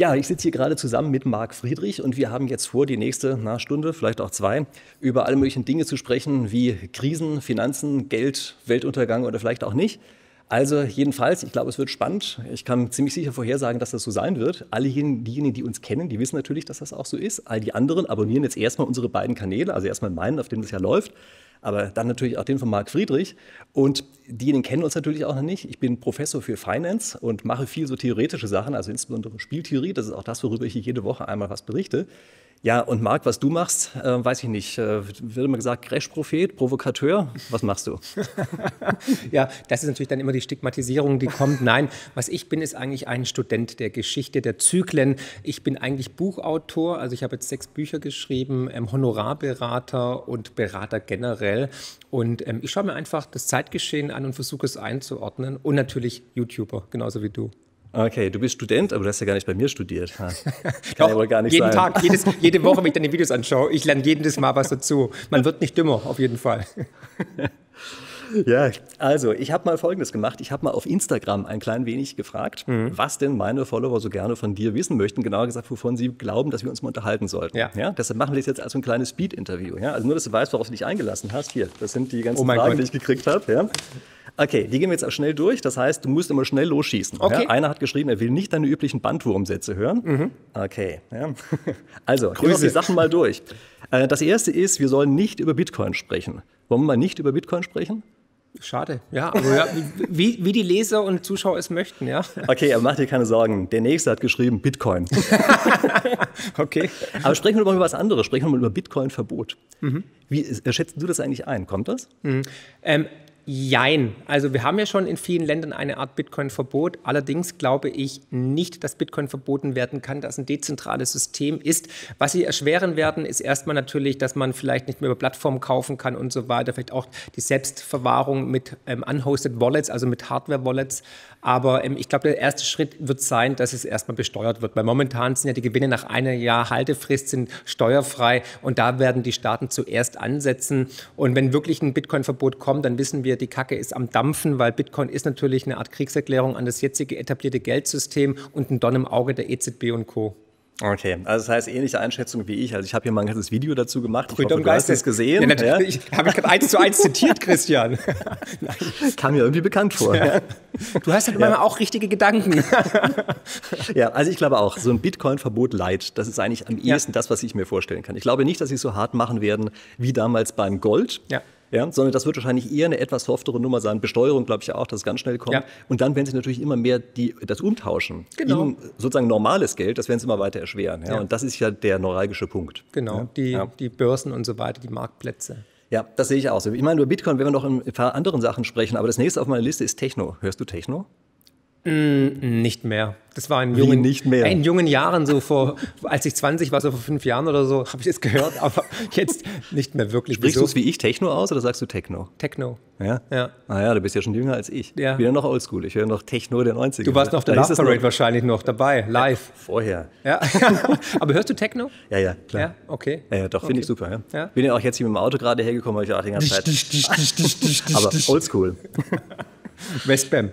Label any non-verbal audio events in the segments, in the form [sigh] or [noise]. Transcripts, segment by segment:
Ja, ich sitze hier gerade zusammen mit Marc Friedrich und wir haben jetzt vor, die nächste na, Stunde, vielleicht auch zwei, über alle möglichen Dinge zu sprechen, wie Krisen, Finanzen, Geld, Weltuntergang oder vielleicht auch nicht. Also jedenfalls, ich glaube, es wird spannend. Ich kann ziemlich sicher vorhersagen, dass das so sein wird. Alle diejenigen, die uns kennen, die wissen natürlich, dass das auch so ist. All die anderen abonnieren jetzt erstmal unsere beiden Kanäle, also erstmal meinen, auf dem das ja läuft aber dann natürlich auch den von Marc Friedrich. Und diejenigen kennen uns natürlich auch noch nicht. Ich bin Professor für Finance und mache viel so theoretische Sachen, also insbesondere Spieltheorie. Das ist auch das, worüber ich hier jede Woche einmal was berichte. Ja, und Marc, was du machst, äh, weiß ich nicht. Äh, wird immer gesagt, Crash-Prophet, Provokateur. Was machst du? [laughs] ja, das ist natürlich dann immer die Stigmatisierung, die kommt. Nein, was ich bin, ist eigentlich ein Student der Geschichte, der Zyklen. Ich bin eigentlich Buchautor, also ich habe jetzt sechs Bücher geschrieben, ähm, Honorarberater und Berater generell. Und ähm, ich schaue mir einfach das Zeitgeschehen an und versuche es einzuordnen. Und natürlich YouTuber, genauso wie du. Okay, du bist Student, aber du hast ja gar nicht bei mir studiert. [laughs] Kann Doch, ja wohl gar nicht jeden sein. Tag, jedes, [laughs] jede Woche, wenn ich deine Videos anschaue, ich lerne jedes Mal was dazu. Man wird nicht dümmer, auf jeden Fall. [laughs] Ja, also ich habe mal Folgendes gemacht. Ich habe mal auf Instagram ein klein wenig gefragt, mhm. was denn meine Follower so gerne von dir wissen möchten. Genauer gesagt, wovon sie glauben, dass wir uns mal unterhalten sollten. Ja. ja deshalb machen wir das jetzt als ein kleines Speed-Interview. Ja? Also nur, dass du weißt, worauf du dich eingelassen hast. Hier, das sind die ganzen oh Fragen, Gott. die ich gekriegt habe. Ja? Okay, die gehen wir jetzt auch schnell durch. Das heißt, du musst immer schnell losschießen. Okay. Ja? Einer hat geschrieben, er will nicht deine üblichen Bandwurmsätze hören. Mhm. Okay. Ja. [laughs] Also, gehen wir die Sachen mal durch. Äh, das erste ist, wir sollen nicht über Bitcoin sprechen. Wollen wir mal nicht über Bitcoin sprechen? Schade, ja, aber ja, wie, wie die Leser und Zuschauer es möchten, ja. Okay, aber mach dir keine Sorgen. Der nächste hat geschrieben Bitcoin. [laughs] okay. Aber sprechen wir mal über was anderes. Sprechen wir mal über Bitcoin-Verbot. Mhm. Wie schätzt du das eigentlich ein? Kommt das? Mhm. Ähm, Jein. Also wir haben ja schon in vielen Ländern eine Art Bitcoin-Verbot. Allerdings glaube ich nicht, dass Bitcoin verboten werden kann, dass ein dezentrales System ist. Was sie erschweren werden, ist erstmal natürlich, dass man vielleicht nicht mehr über Plattformen kaufen kann und so weiter. Vielleicht auch die Selbstverwahrung mit ähm, unhosted Wallets, also mit Hardware-Wallets. Aber ähm, ich glaube, der erste Schritt wird sein, dass es erstmal besteuert wird. Weil momentan sind ja die Gewinne nach einem Jahr Haltefrist sind steuerfrei und da werden die Staaten zuerst ansetzen. Und wenn wirklich ein Bitcoin-Verbot kommt, dann wissen wir, die Kacke ist am Dampfen, weil Bitcoin ist natürlich eine Art Kriegserklärung an das jetzige etablierte Geldsystem und ein Don im Auge der EZB und Co. Okay, also das heißt ähnliche Einschätzung wie ich. Also ich habe hier mal ein ganzes Video dazu gemacht. Ich hoffe, du hast es gesehen. Ja, natürlich. Ja? Habe ich gerade eins zu eins zitiert, [laughs] Christian. Kam mir irgendwie bekannt vor. Ja. Du hast halt ja. manchmal auch richtige Gedanken. [laughs] ja, also ich glaube auch, so ein Bitcoin-Verbot light, das ist eigentlich am ehesten das, was ich mir vorstellen kann. Ich glaube nicht, dass sie es so hart machen werden wie damals beim Gold. Ja ja, sondern das wird wahrscheinlich eher eine etwas softere Nummer sein. Besteuerung glaube ich ja auch, dass es ganz schnell kommt. Ja. Und dann werden sie natürlich immer mehr die, das umtauschen. Genau. In sozusagen normales Geld, das werden sie immer weiter erschweren. Ja? ja. Und das ist ja der neuralgische Punkt. Genau, ja? Die, die Börsen und so weiter, die Marktplätze. Ja, das sehe ich auch so. Ich meine, über Bitcoin werden wir noch in ein paar anderen Sachen sprechen, aber das nächste auf meiner Liste ist Techno. Hörst du Techno? Mm, nicht mehr. Das war in jungen, in jungen Jahren, so vor, als ich 20 war, so vor fünf Jahren oder so, habe ich es gehört, [laughs] aber jetzt nicht mehr wirklich. Sprichst du es wie ich Techno aus oder sagst du Techno? Techno. Ja? Ja. Naja, ah du bist ja schon jünger als ich. Ja. Ich bin ja noch oldschool. Ich höre noch Techno der 90er. Du warst noch auf der Love Parade wahrscheinlich noch dabei, live. Ja, vorher. Ja. [laughs] aber hörst du Techno? Ja, ja, klar. Ja, okay. Ja, ja doch, finde okay. ich super. Ja. ja. Bin ja auch jetzt hier mit dem Auto gerade hergekommen, weil ich auch die ganze [laughs] Zeit. aber oldschool. Westbam.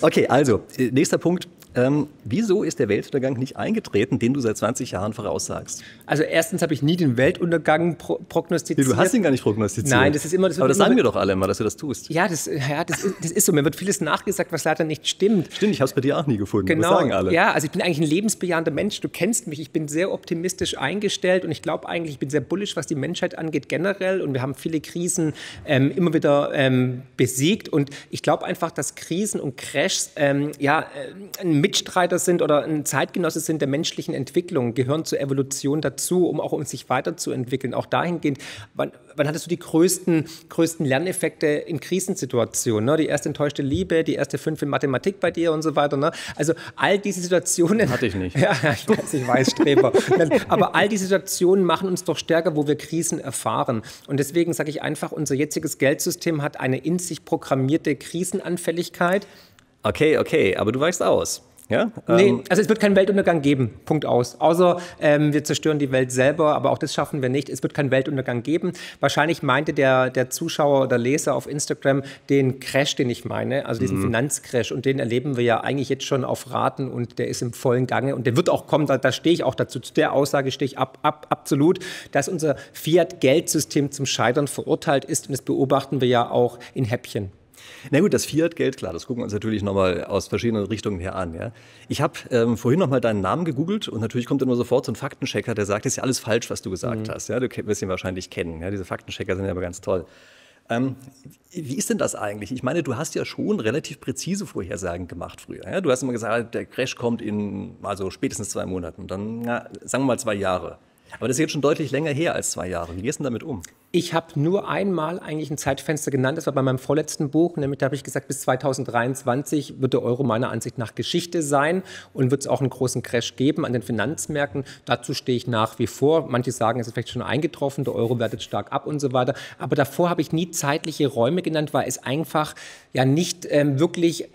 Okay, also, äh, nächster Punkt. Ähm, wieso ist der Weltuntergang nicht eingetreten, den du seit 20 Jahren voraussagst? Also erstens habe ich nie den Weltuntergang pro prognostiziert. Du hast ihn gar nicht prognostiziert. Nein, das ist immer das. Aber das sagen wir doch alle immer, dass du das tust. Ja, das, ja, das, ist, das ist so. Mir wird vieles nachgesagt, was leider nicht stimmt. Stimmt, ich habe es bei dir auch nie gefunden. Genau. Das sagen alle. Ja, also ich bin eigentlich ein lebensbejahender Mensch. Du kennst mich. Ich bin sehr optimistisch eingestellt und ich glaube eigentlich, ich bin sehr bullisch, was die Menschheit angeht generell. Und wir haben viele Krisen ähm, immer wieder ähm, besiegt. Und ich glaube einfach, dass Krisen und Crashs ähm, ja, äh, ein Mitstreiter sind oder ein Zeitgenosse sind der menschlichen Entwicklung, gehören zur Evolution dazu, um auch um sich weiterzuentwickeln. Auch dahingehend, wann, wann hattest du die größten, größten Lerneffekte in Krisensituationen? Ne? Die erste enttäuschte Liebe, die erste fünf in Mathematik bei dir und so weiter. Ne? Also all diese Situationen. Hatte ich nicht. [laughs] Ja, ich weiß, ich weiß, Streber. Aber all diese Situationen machen uns doch stärker, wo wir Krisen erfahren. Und deswegen sage ich einfach, unser jetziges Geldsystem hat eine in sich programmierte Krisenanfälligkeit. Okay, okay, aber du weichst aus. Ja? Nee, Ähm, also es wird keinen Weltuntergang geben, Punkt aus. Außer ähm, wir zerstören die Welt selber, aber auch das schaffen wir nicht. Es wird keinen Weltuntergang geben. Wahrscheinlich meinte der, der Zuschauer oder Leser auf Instagram den Crash, den ich meine, also diesen Finanzcrash. Und den erleben wir ja eigentlich jetzt schon auf Raten und der ist im vollen Gange und der wird auch kommen, da, da stehe ich auch dazu. Zu der Aussage stehe ich ab, ab, absolut, dass unser Fiat-Geldsystem zum Scheitern verurteilt ist und das beobachten wir ja auch in Häppchen. Na gut, das Fiat-Geld, klar, das gucken wir uns natürlich nochmal aus verschiedenen Richtungen her an. Ja. Ich habe ähm, vorhin nochmal deinen Namen gegoogelt und natürlich kommt immer sofort so ein Faktenchecker, der sagt, das ist ja alles falsch, was du gesagt hast. Ja. Du wirst ihn wahrscheinlich kennen. Ja. Diese Faktenchecker sind ja aber ganz toll. Ähm, wie ist denn das eigentlich? Ich meine, du hast ja schon relativ präzise Vorhersagen gemacht früher. Ja? Du hast immer gesagt, der Crash kommt in also spätestens zwei Monaten, dann na, sagen wir mal zwei Jahre. Aber das ist jetzt schon deutlich länger her als zwei Jahre. Wie gehst du denn damit um? Ich habe nur einmal eigentlich ein Zeitfenster genannt, das war bei meinem vorletzten Buch, nämlich da habe ich gesagt, bis 2023 wird der Euro meiner Ansicht nach Geschichte sein und wird es auch einen großen Crash geben an den Finanzmärkten. Dazu stehe ich nach wie vor. Manche sagen, es ist vielleicht schon eingetroffen, der Euro wertet stark ab und so weiter. Aber davor habe ich nie zeitliche Räume genannt, weil es einfach ja nicht ähm, wirklich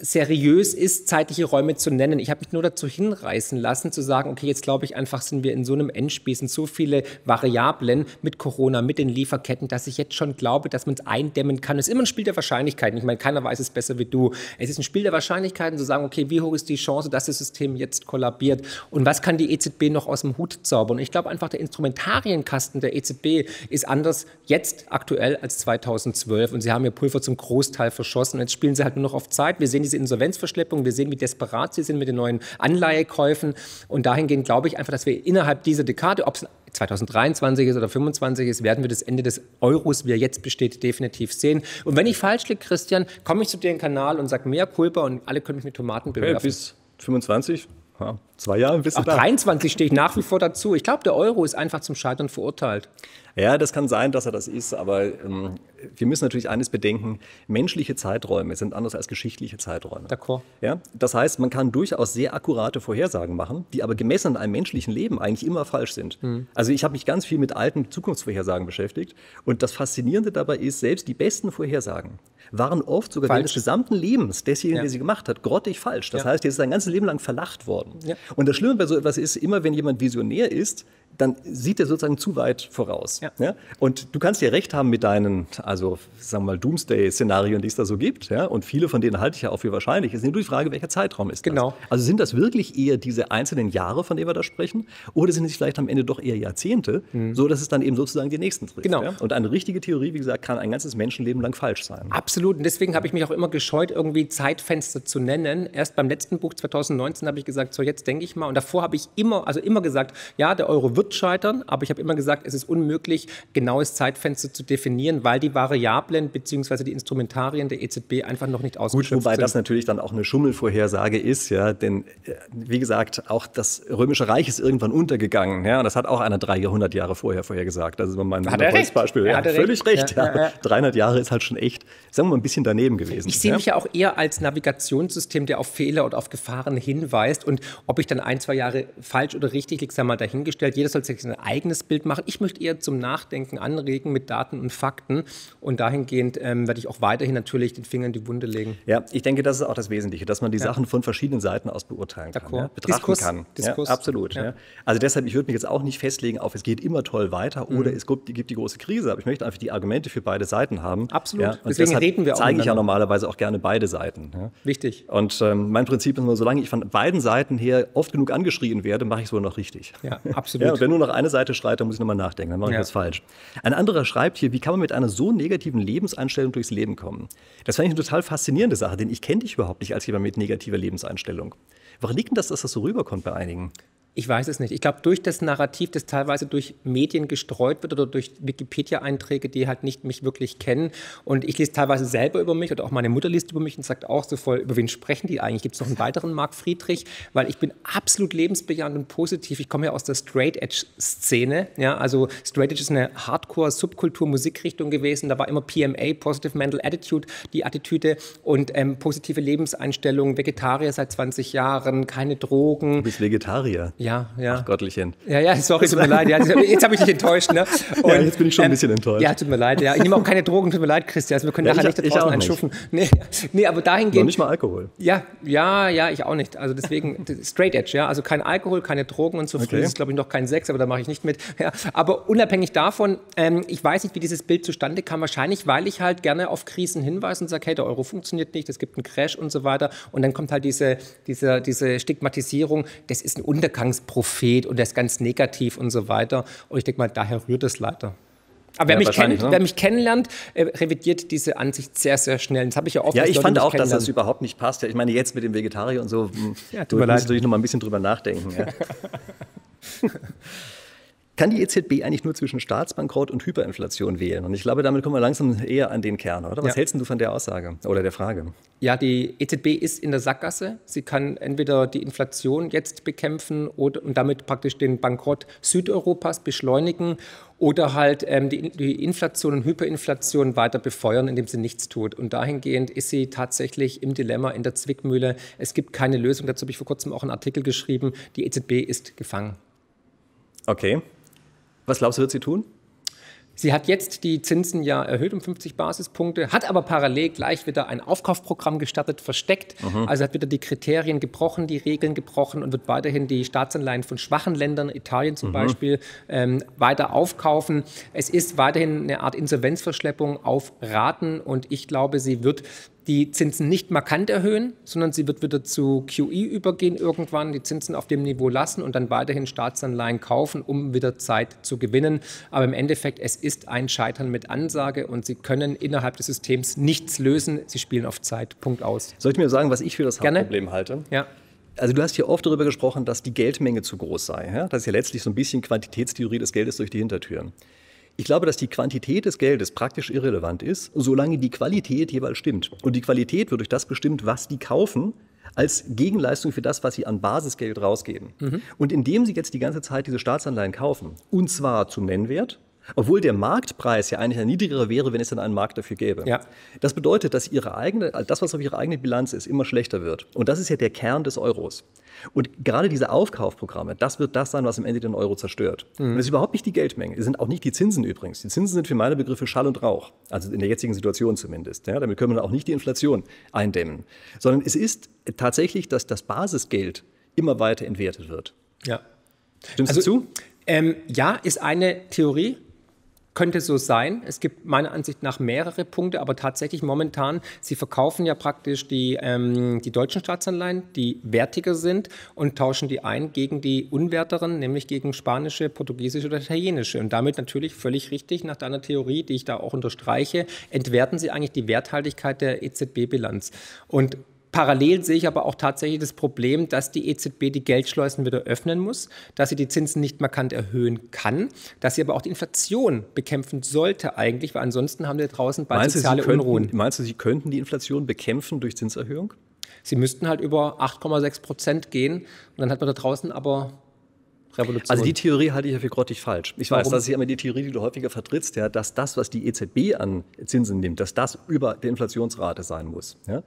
seriös ist, zeitliche Räume zu nennen. Ich habe mich nur dazu hinreißen lassen, zu sagen, okay, jetzt glaube ich einfach, sind wir in so einem Endspiel, sind so viele Variablen mit Corona, mit den Lieferketten, dass ich jetzt schon glaube, dass man es eindämmen kann. Es ist immer ein Spiel der Wahrscheinlichkeiten. Ich meine, keiner weiß es besser wie du. Es ist ein Spiel der Wahrscheinlichkeiten, zu sagen, okay, wie hoch ist die Chance, dass das System jetzt kollabiert und was kann die EZB noch aus dem Hut zaubern? Und ich glaube einfach, der Instrumentarienkasten der EZB ist anders jetzt aktuell als 2012 und sie haben ihr Pulver zum Großteil verschossen und jetzt spielen sie halt nur noch auf Zeit. Wir sehen diese Insolvenzverschleppung, wir sehen, wie desperat sie sind mit den neuen Anleihekäufen und dahingehend glaube ich einfach, dass wir innerhalb dieser Dekade, ob es 2023 ist oder 2025 ist, werden wir das Ende des Euros, wie er jetzt besteht, definitiv sehen. Und wenn ich falsch liege, Christian, komme ich zu dir in den Kanal und sage mehr Kulpa und alle können mich mit Tomaten Okay, bewerfen. bis 25, ja, zwei Jahre bist du Auch da. 23 stehe ich nach wie vor dazu. Ich glaube, der Euro ist einfach zum Scheitern verurteilt. Ja, das kann sein, dass er das ist, aber ähm, wir müssen natürlich eines bedenken, menschliche Zeiträume sind anders als geschichtliche Zeiträume. D'accord. Ja? Das heißt, man kann durchaus sehr akkurate Vorhersagen machen, die aber gemessen an einem menschlichen Leben eigentlich immer falsch sind. Also ich habe mich ganz viel mit alten Zukunftsvorhersagen beschäftigt und das Faszinierende dabei ist, selbst die besten Vorhersagen waren oft sogar während Falsch. des gesamten Lebens desjenigen, Ja. der sie gemacht hat, grottig falsch. Das Ja. heißt, er ist sein ganzes Leben lang verlacht worden. Ja. Und das Schlimme bei so etwas ist, immer wenn jemand visionär ist, dann sieht er sozusagen zu weit voraus. Ja. Und du kannst ja recht haben mit deinen, also sagen wir mal, Doomsday-Szenarien, die es da so gibt. Ja? Und viele von denen halte ich ja auch für wahrscheinlich. Es ist nur die Frage, welcher Zeitraum ist Genau. das? Also sind das wirklich eher diese einzelnen Jahre, von denen wir da sprechen? Oder sind es vielleicht am Ende doch eher Jahrzehnte, so dass es dann eben sozusagen die nächsten trifft? Genau. Ja? Und eine richtige Theorie, wie gesagt, kann ein ganzes Menschenleben lang falsch sein. Absolut. Und deswegen habe ich mich auch immer gescheut, irgendwie Zeitfenster zu nennen. Erst beim letzten Buch 2019 habe ich gesagt, so jetzt denke ich mal. Und davor habe ich immer, also immer gesagt, ja, der Euro wird scheitern, aber ich habe immer gesagt, es ist unmöglich, genaues Zeitfenster zu definieren, weil die Variablen bzw. die Instrumentarien der EZB einfach noch nicht Gut, ausgeschöpft wobei sind. das natürlich dann auch eine Schummelvorhersage ist, ja, denn äh, wie gesagt, auch das Römische Reich ist irgendwann untergegangen, ja, und das hat auch einer 300 Jahre vorher vorhergesagt. Das ist immer mein. Beispiel. Er Ja, völlig recht. recht. Ja, Ja, ja, ja. 300 Jahre ist halt schon echt, sagen wir mal, ein bisschen daneben gewesen. Ich sehe ja. mich ja auch eher als Navigationssystem, der auf Fehler und auf Gefahren hinweist. Und ob ich dann ein, zwei Jahre falsch oder richtig liege, sei mal dahingestellt. Jeder soll sich sein eigenes Bild machen. Ich möchte eher zum Nachdenken anregen mit Daten und Fakten. Und dahingehend ähm, werde ich auch weiterhin natürlich den Finger in die Wunde legen. Ja, ich denke, das ist auch das Wesentliche, dass man die Sachen von verschiedenen Seiten aus beurteilen kann, ja, betrachten Diskurs. kann. Diskurs. Ja, absolut. Ja. Ja. Also deshalb, ich würde mich jetzt auch nicht festlegen auf, es geht immer toll weiter Mhm. oder es gibt, gibt die große Krise, aber ich möchte einfach die Argumente für beide Seiten haben. Absolut. Ja, und Deswegen deshalb reden wir auch zeige ich ja normalerweise auch gerne beide Seiten. Ja. Wichtig. Und ähm, mein Prinzip ist immer, solange ich von beiden Seiten her oft genug angeschrien werde, mache ich es wohl noch richtig. Ja, [laughs] absolut. Ja, nur noch eine Seite schreit, dann muss ich nochmal nachdenken, dann mache ich Ja. was falsch. Ein anderer schreibt hier, wie kann man mit einer so negativen Lebenseinstellung durchs Leben kommen? Das fand ich eine total faszinierende Sache, denn ich kenne dich überhaupt nicht als jemand mit negativer Lebenseinstellung. Woran liegt denn das, dass das so rüberkommt bei einigen? Ich weiß es nicht. Ich glaube, durch das Narrativ, das teilweise durch Medien gestreut wird oder durch Wikipedia-Einträge, die halt nicht mich wirklich kennen. Und ich lese teilweise selber über mich oder auch meine Mutter liest über mich und sagt auch so voll, über wen sprechen die eigentlich? Gibt es noch einen weiteren Marc Friedrich? Weil ich bin absolut lebensbejahend und positiv. Ich komme ja aus der Straight-Edge-Szene. Ja, also Straight-Edge ist eine Hardcore-Subkultur-Musikrichtung gewesen. Da war immer PMA, Positive Mental Attitude, die Attitüde und ähm, positive Lebenseinstellung, Vegetarier seit 20 Jahren, keine Drogen. Du bist Vegetarier. Ja, Ja, ja. Ach Gottlichen. Ja, ja, sorry, tut mir leid. Ja, jetzt habe ich dich enttäuscht. Ne? Und, [laughs] ja, jetzt bin ich schon ein bisschen ähm, enttäuscht. Ja, tut mir leid. Ja. Ich nehme auch keine Drogen, tut mir leid, Christian. Also wir können ja, nachher ich, nicht da draußen einschuffen. [laughs] Nee, nee, aber dahingehend. Noch nicht mal Alkohol. Ja, ja, ja, ich auch nicht. Also deswegen straight edge, ja. Also kein Alkohol, keine Drogen und so okay. früh ist, glaube ich, noch kein Sex, aber da mache ich nicht mit. Ja, aber unabhängig davon, ähm, ich weiß nicht, wie dieses Bild zustande kam. Wahrscheinlich, weil ich halt gerne auf Krisen hinweise und sage, hey, der Euro funktioniert nicht, es gibt einen Crash und so weiter. Und dann kommt halt diese, diese, diese Stigmatisierung, das ist ein Untergangsprophet und der ist ganz negativ und so weiter. Und ich denke mal, daher rührt es leider. Aber wer, ja, mich kennt, ne? wer mich kennenlernt, äh, revidiert diese Ansicht sehr, sehr schnell. Das habe ich ja oft. Ja, ich fand auch, dass das überhaupt nicht passt. Ich meine, jetzt mit dem Vegetarier und so, ja, du musst natürlich noch mal ein bisschen drüber nachdenken. Ja. [laughs] [laughs] Kann die EZB eigentlich nur zwischen Staatsbankrott und Hyperinflation wählen? Und ich glaube, damit kommen wir langsam eher an den Kern, oder? Was ja. hältst du von der Aussage oder der Frage? Ja, die EZB ist in der Sackgasse. Sie kann entweder die Inflation jetzt bekämpfen oder, und damit praktisch den Bankrott Südeuropas beschleunigen oder halt ähm, die, die, Inflation und Hyperinflation weiter befeuern, indem sie nichts tut. Und dahingehend ist sie tatsächlich im Dilemma, in der Zwickmühle. Es gibt keine Lösung. Dazu habe ich vor kurzem auch einen Artikel geschrieben. Die EZB ist gefangen. Okay. Was glaubst du, wird sie tun? Sie hat jetzt die Zinsen ja erhöht um 50 Basispunkte, hat aber parallel gleich wieder ein Aufkaufprogramm gestartet, versteckt. Mhm. Also hat wieder die Kriterien gebrochen, die Regeln gebrochen und wird weiterhin die Staatsanleihen von schwachen Ländern, Italien zum mhm. Beispiel, ähm, weiter aufkaufen. Es ist weiterhin eine Art Insolvenzverschleppung auf Raten und ich glaube, sie wird die Zinsen nicht markant erhöhen, sondern sie wird wieder zu QE übergehen irgendwann, die Zinsen auf dem Niveau lassen und dann weiterhin Staatsanleihen kaufen, um wieder Zeit zu gewinnen. Aber im Endeffekt, es ist ein Scheitern mit Ansage und sie können innerhalb des Systems nichts lösen. Sie spielen auf Zeit. Punkt aus. Soll ich mir sagen, was ich für das Gerne? Hauptproblem halte? Ja. Also du hast hier oft darüber gesprochen, dass die Geldmenge zu groß sei. Ja? Das ist ja letztlich so ein bisschen Quantitätstheorie des Geldes durch die Hintertüren. Ich glaube, dass die Quantität des Geldes praktisch irrelevant ist, solange die Qualität jeweils stimmt. Und die Qualität wird durch das bestimmt, was die kaufen, als Gegenleistung für das, was sie an Basisgeld rausgeben. Mhm. Und indem sie jetzt die ganze Zeit diese Staatsanleihen kaufen, und zwar zum Nennwert, obwohl der Marktpreis ja eigentlich ein niedrigerer wäre, wenn es dann einen Markt dafür gäbe. Ja. Das bedeutet, dass ihre eigene, das, was auf ihre eigene Bilanz ist, immer schlechter wird. Und das ist ja der Kern des Euros. Und gerade diese Aufkaufprogramme, das wird das sein, was am Ende den Euro zerstört. Mhm. Und das ist überhaupt nicht die Geldmenge. Es sind auch nicht die Zinsen übrigens. Die Zinsen sind für meine Begriffe Schall und Rauch. Also in der jetzigen Situation zumindest. Ja, damit können wir auch nicht die Inflation eindämmen. Sondern es ist tatsächlich, dass das Basisgeld immer weiter entwertet wird. Ja. Stimmst also, du zu? Ähm, ja, ist eine Theorie könnte so sein. Es gibt meiner Ansicht nach mehrere Punkte, aber tatsächlich momentan, Sie verkaufen ja praktisch die, ähm, die deutschen Staatsanleihen, die wertiger sind und tauschen die ein gegen die unwerteren, nämlich gegen spanische, portugiesische oder italienische. Und damit natürlich völlig richtig nach deiner Theorie, die ich da auch unterstreiche, entwerten Sie eigentlich die Werthaltigkeit der EZB-Bilanz. Und Parallel sehe ich aber auch tatsächlich das Problem, dass die EZB die Geldschleusen wieder öffnen muss, dass sie die Zinsen nicht markant erhöhen kann, dass sie aber auch die Inflation bekämpfen sollte eigentlich, weil ansonsten haben wir draußen bald meinst soziale könnten, Unruhen. Meinst du, sie könnten die Inflation bekämpfen durch Zinserhöhung? Sie müssten halt über 8,6 Prozent gehen und dann hat man da draußen aber Revolution. Also die Theorie halte ich ja für grottig falsch. Ich Warum? weiß, das ist ja immer die Theorie, die du häufiger vertrittst, ja, dass das, was die EZB an Zinsen nimmt, dass das über der Inflationsrate sein muss. Ja?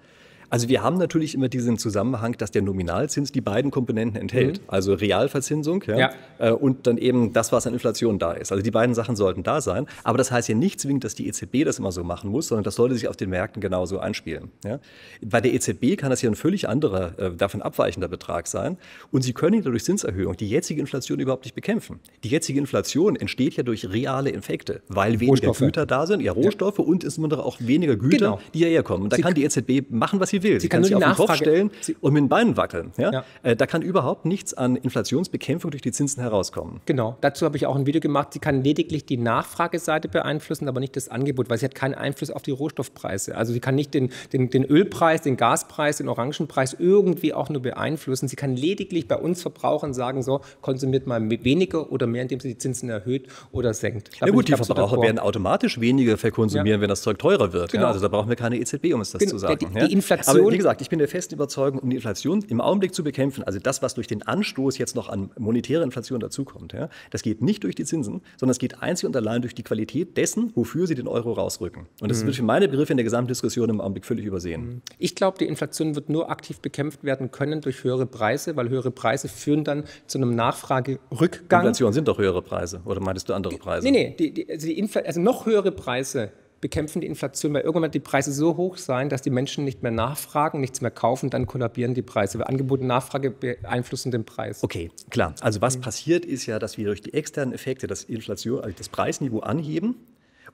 Also wir haben natürlich immer diesen Zusammenhang, dass der Nominalzins die beiden Komponenten enthält. Mhm. Also Realverzinsung ja, ja. Äh, und dann eben das, was an Inflation da ist. Also die beiden Sachen sollten da sein. Aber das heißt ja nicht zwingend, dass die EZB das immer so machen muss, sondern das sollte sich auf den Märkten genauso einspielen. Ja. Bei der EZB kann das ja ein völlig anderer, äh, davon abweichender Betrag sein. Und sie können durch Zinserhöhung die jetzige Inflation überhaupt nicht bekämpfen. Die jetzige Inflation entsteht ja durch reale Effekte, weil weniger Rohstoffe. Güter da sind, ja Rohstoffe und insbesondere auch weniger Güter, genau. die hierher kommen. Und da sie kann die EZB machen, was sie will. Sie, kann, sich auf den Kopf stellen sie und mit den Beinen wackeln. Ja? ja. Äh, da kann überhaupt nichts an Inflationsbekämpfung durch die Zinsen herauskommen. Genau, dazu habe ich auch ein Video gemacht. Sie kann lediglich die Nachfrageseite beeinflussen, aber nicht das Angebot, weil sie hat keinen Einfluss auf die Rohstoffpreise. Also sie kann nicht den, den, den Ölpreis, den Gaspreis, den Orangenpreis irgendwie auch nur beeinflussen. Sie kann lediglich bei uns Verbrauchern sagen, so, konsumiert mal weniger oder mehr, indem sie die Zinsen erhöht oder senkt. Da ja gut, die Verbraucher werden automatisch weniger verkonsumieren, ja. wenn das Zeug teurer wird. Genau. Also da brauchen wir keine EZB, um es das genau. zu sagen. Die, die Inflation Aber wie gesagt, ich bin der festen Überzeugung, um die Inflation im Augenblick zu bekämpfen, also das, was durch den Anstoß jetzt noch an monetärer Inflation dazukommt, ja, das geht nicht durch die Zinsen, sondern es geht einzig und allein durch die Qualität dessen, wofür sie den Euro rausrücken. Und das mhm. wird für meine Begriffe in der Gesamtdiskussion im Augenblick völlig übersehen. Mhm. Ich glaube, die Inflation wird nur aktiv bekämpft werden können durch höhere Preise, weil höhere Preise führen dann zu einem Nachfragerückgang. Inflation sind doch höhere Preise, oder meintest du andere Preise? Nee, nee, die, die, also, die also noch höhere Preise bekämpfen die Inflation, weil irgendwann die Preise so hoch sein, dass die Menschen nicht mehr nachfragen, nichts mehr kaufen, dann kollabieren die Preise. Weil Angebot und Nachfrage beeinflussen den Preis. Okay, klar. Also was mhm. passiert ist ja, dass wir durch die externen Effekte das, Inflation, also das Preisniveau anheben.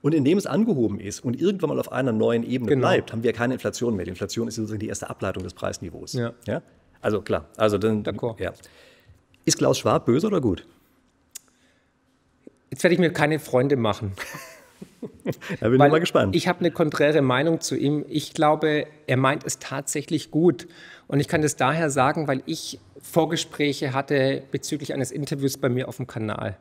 Und indem es angehoben ist und irgendwann mal auf einer neuen Ebene genau. bleibt, haben wir keine Inflation mehr. Die Inflation ist sozusagen die erste Ableitung des Preisniveaus. Ja. ja? Also klar. Also dann, ja. Ist Klaus Schwab böse oder gut? Jetzt werde ich mir keine Freunde machen. Da bin ich mal gespannt. Ich habe eine konträre Meinung zu ihm. Ich glaube, er meint es tatsächlich gut. Und ich kann das daher sagen, weil ich Vorgespräche hatte bezüglich eines Interviews bei mir auf dem Kanal.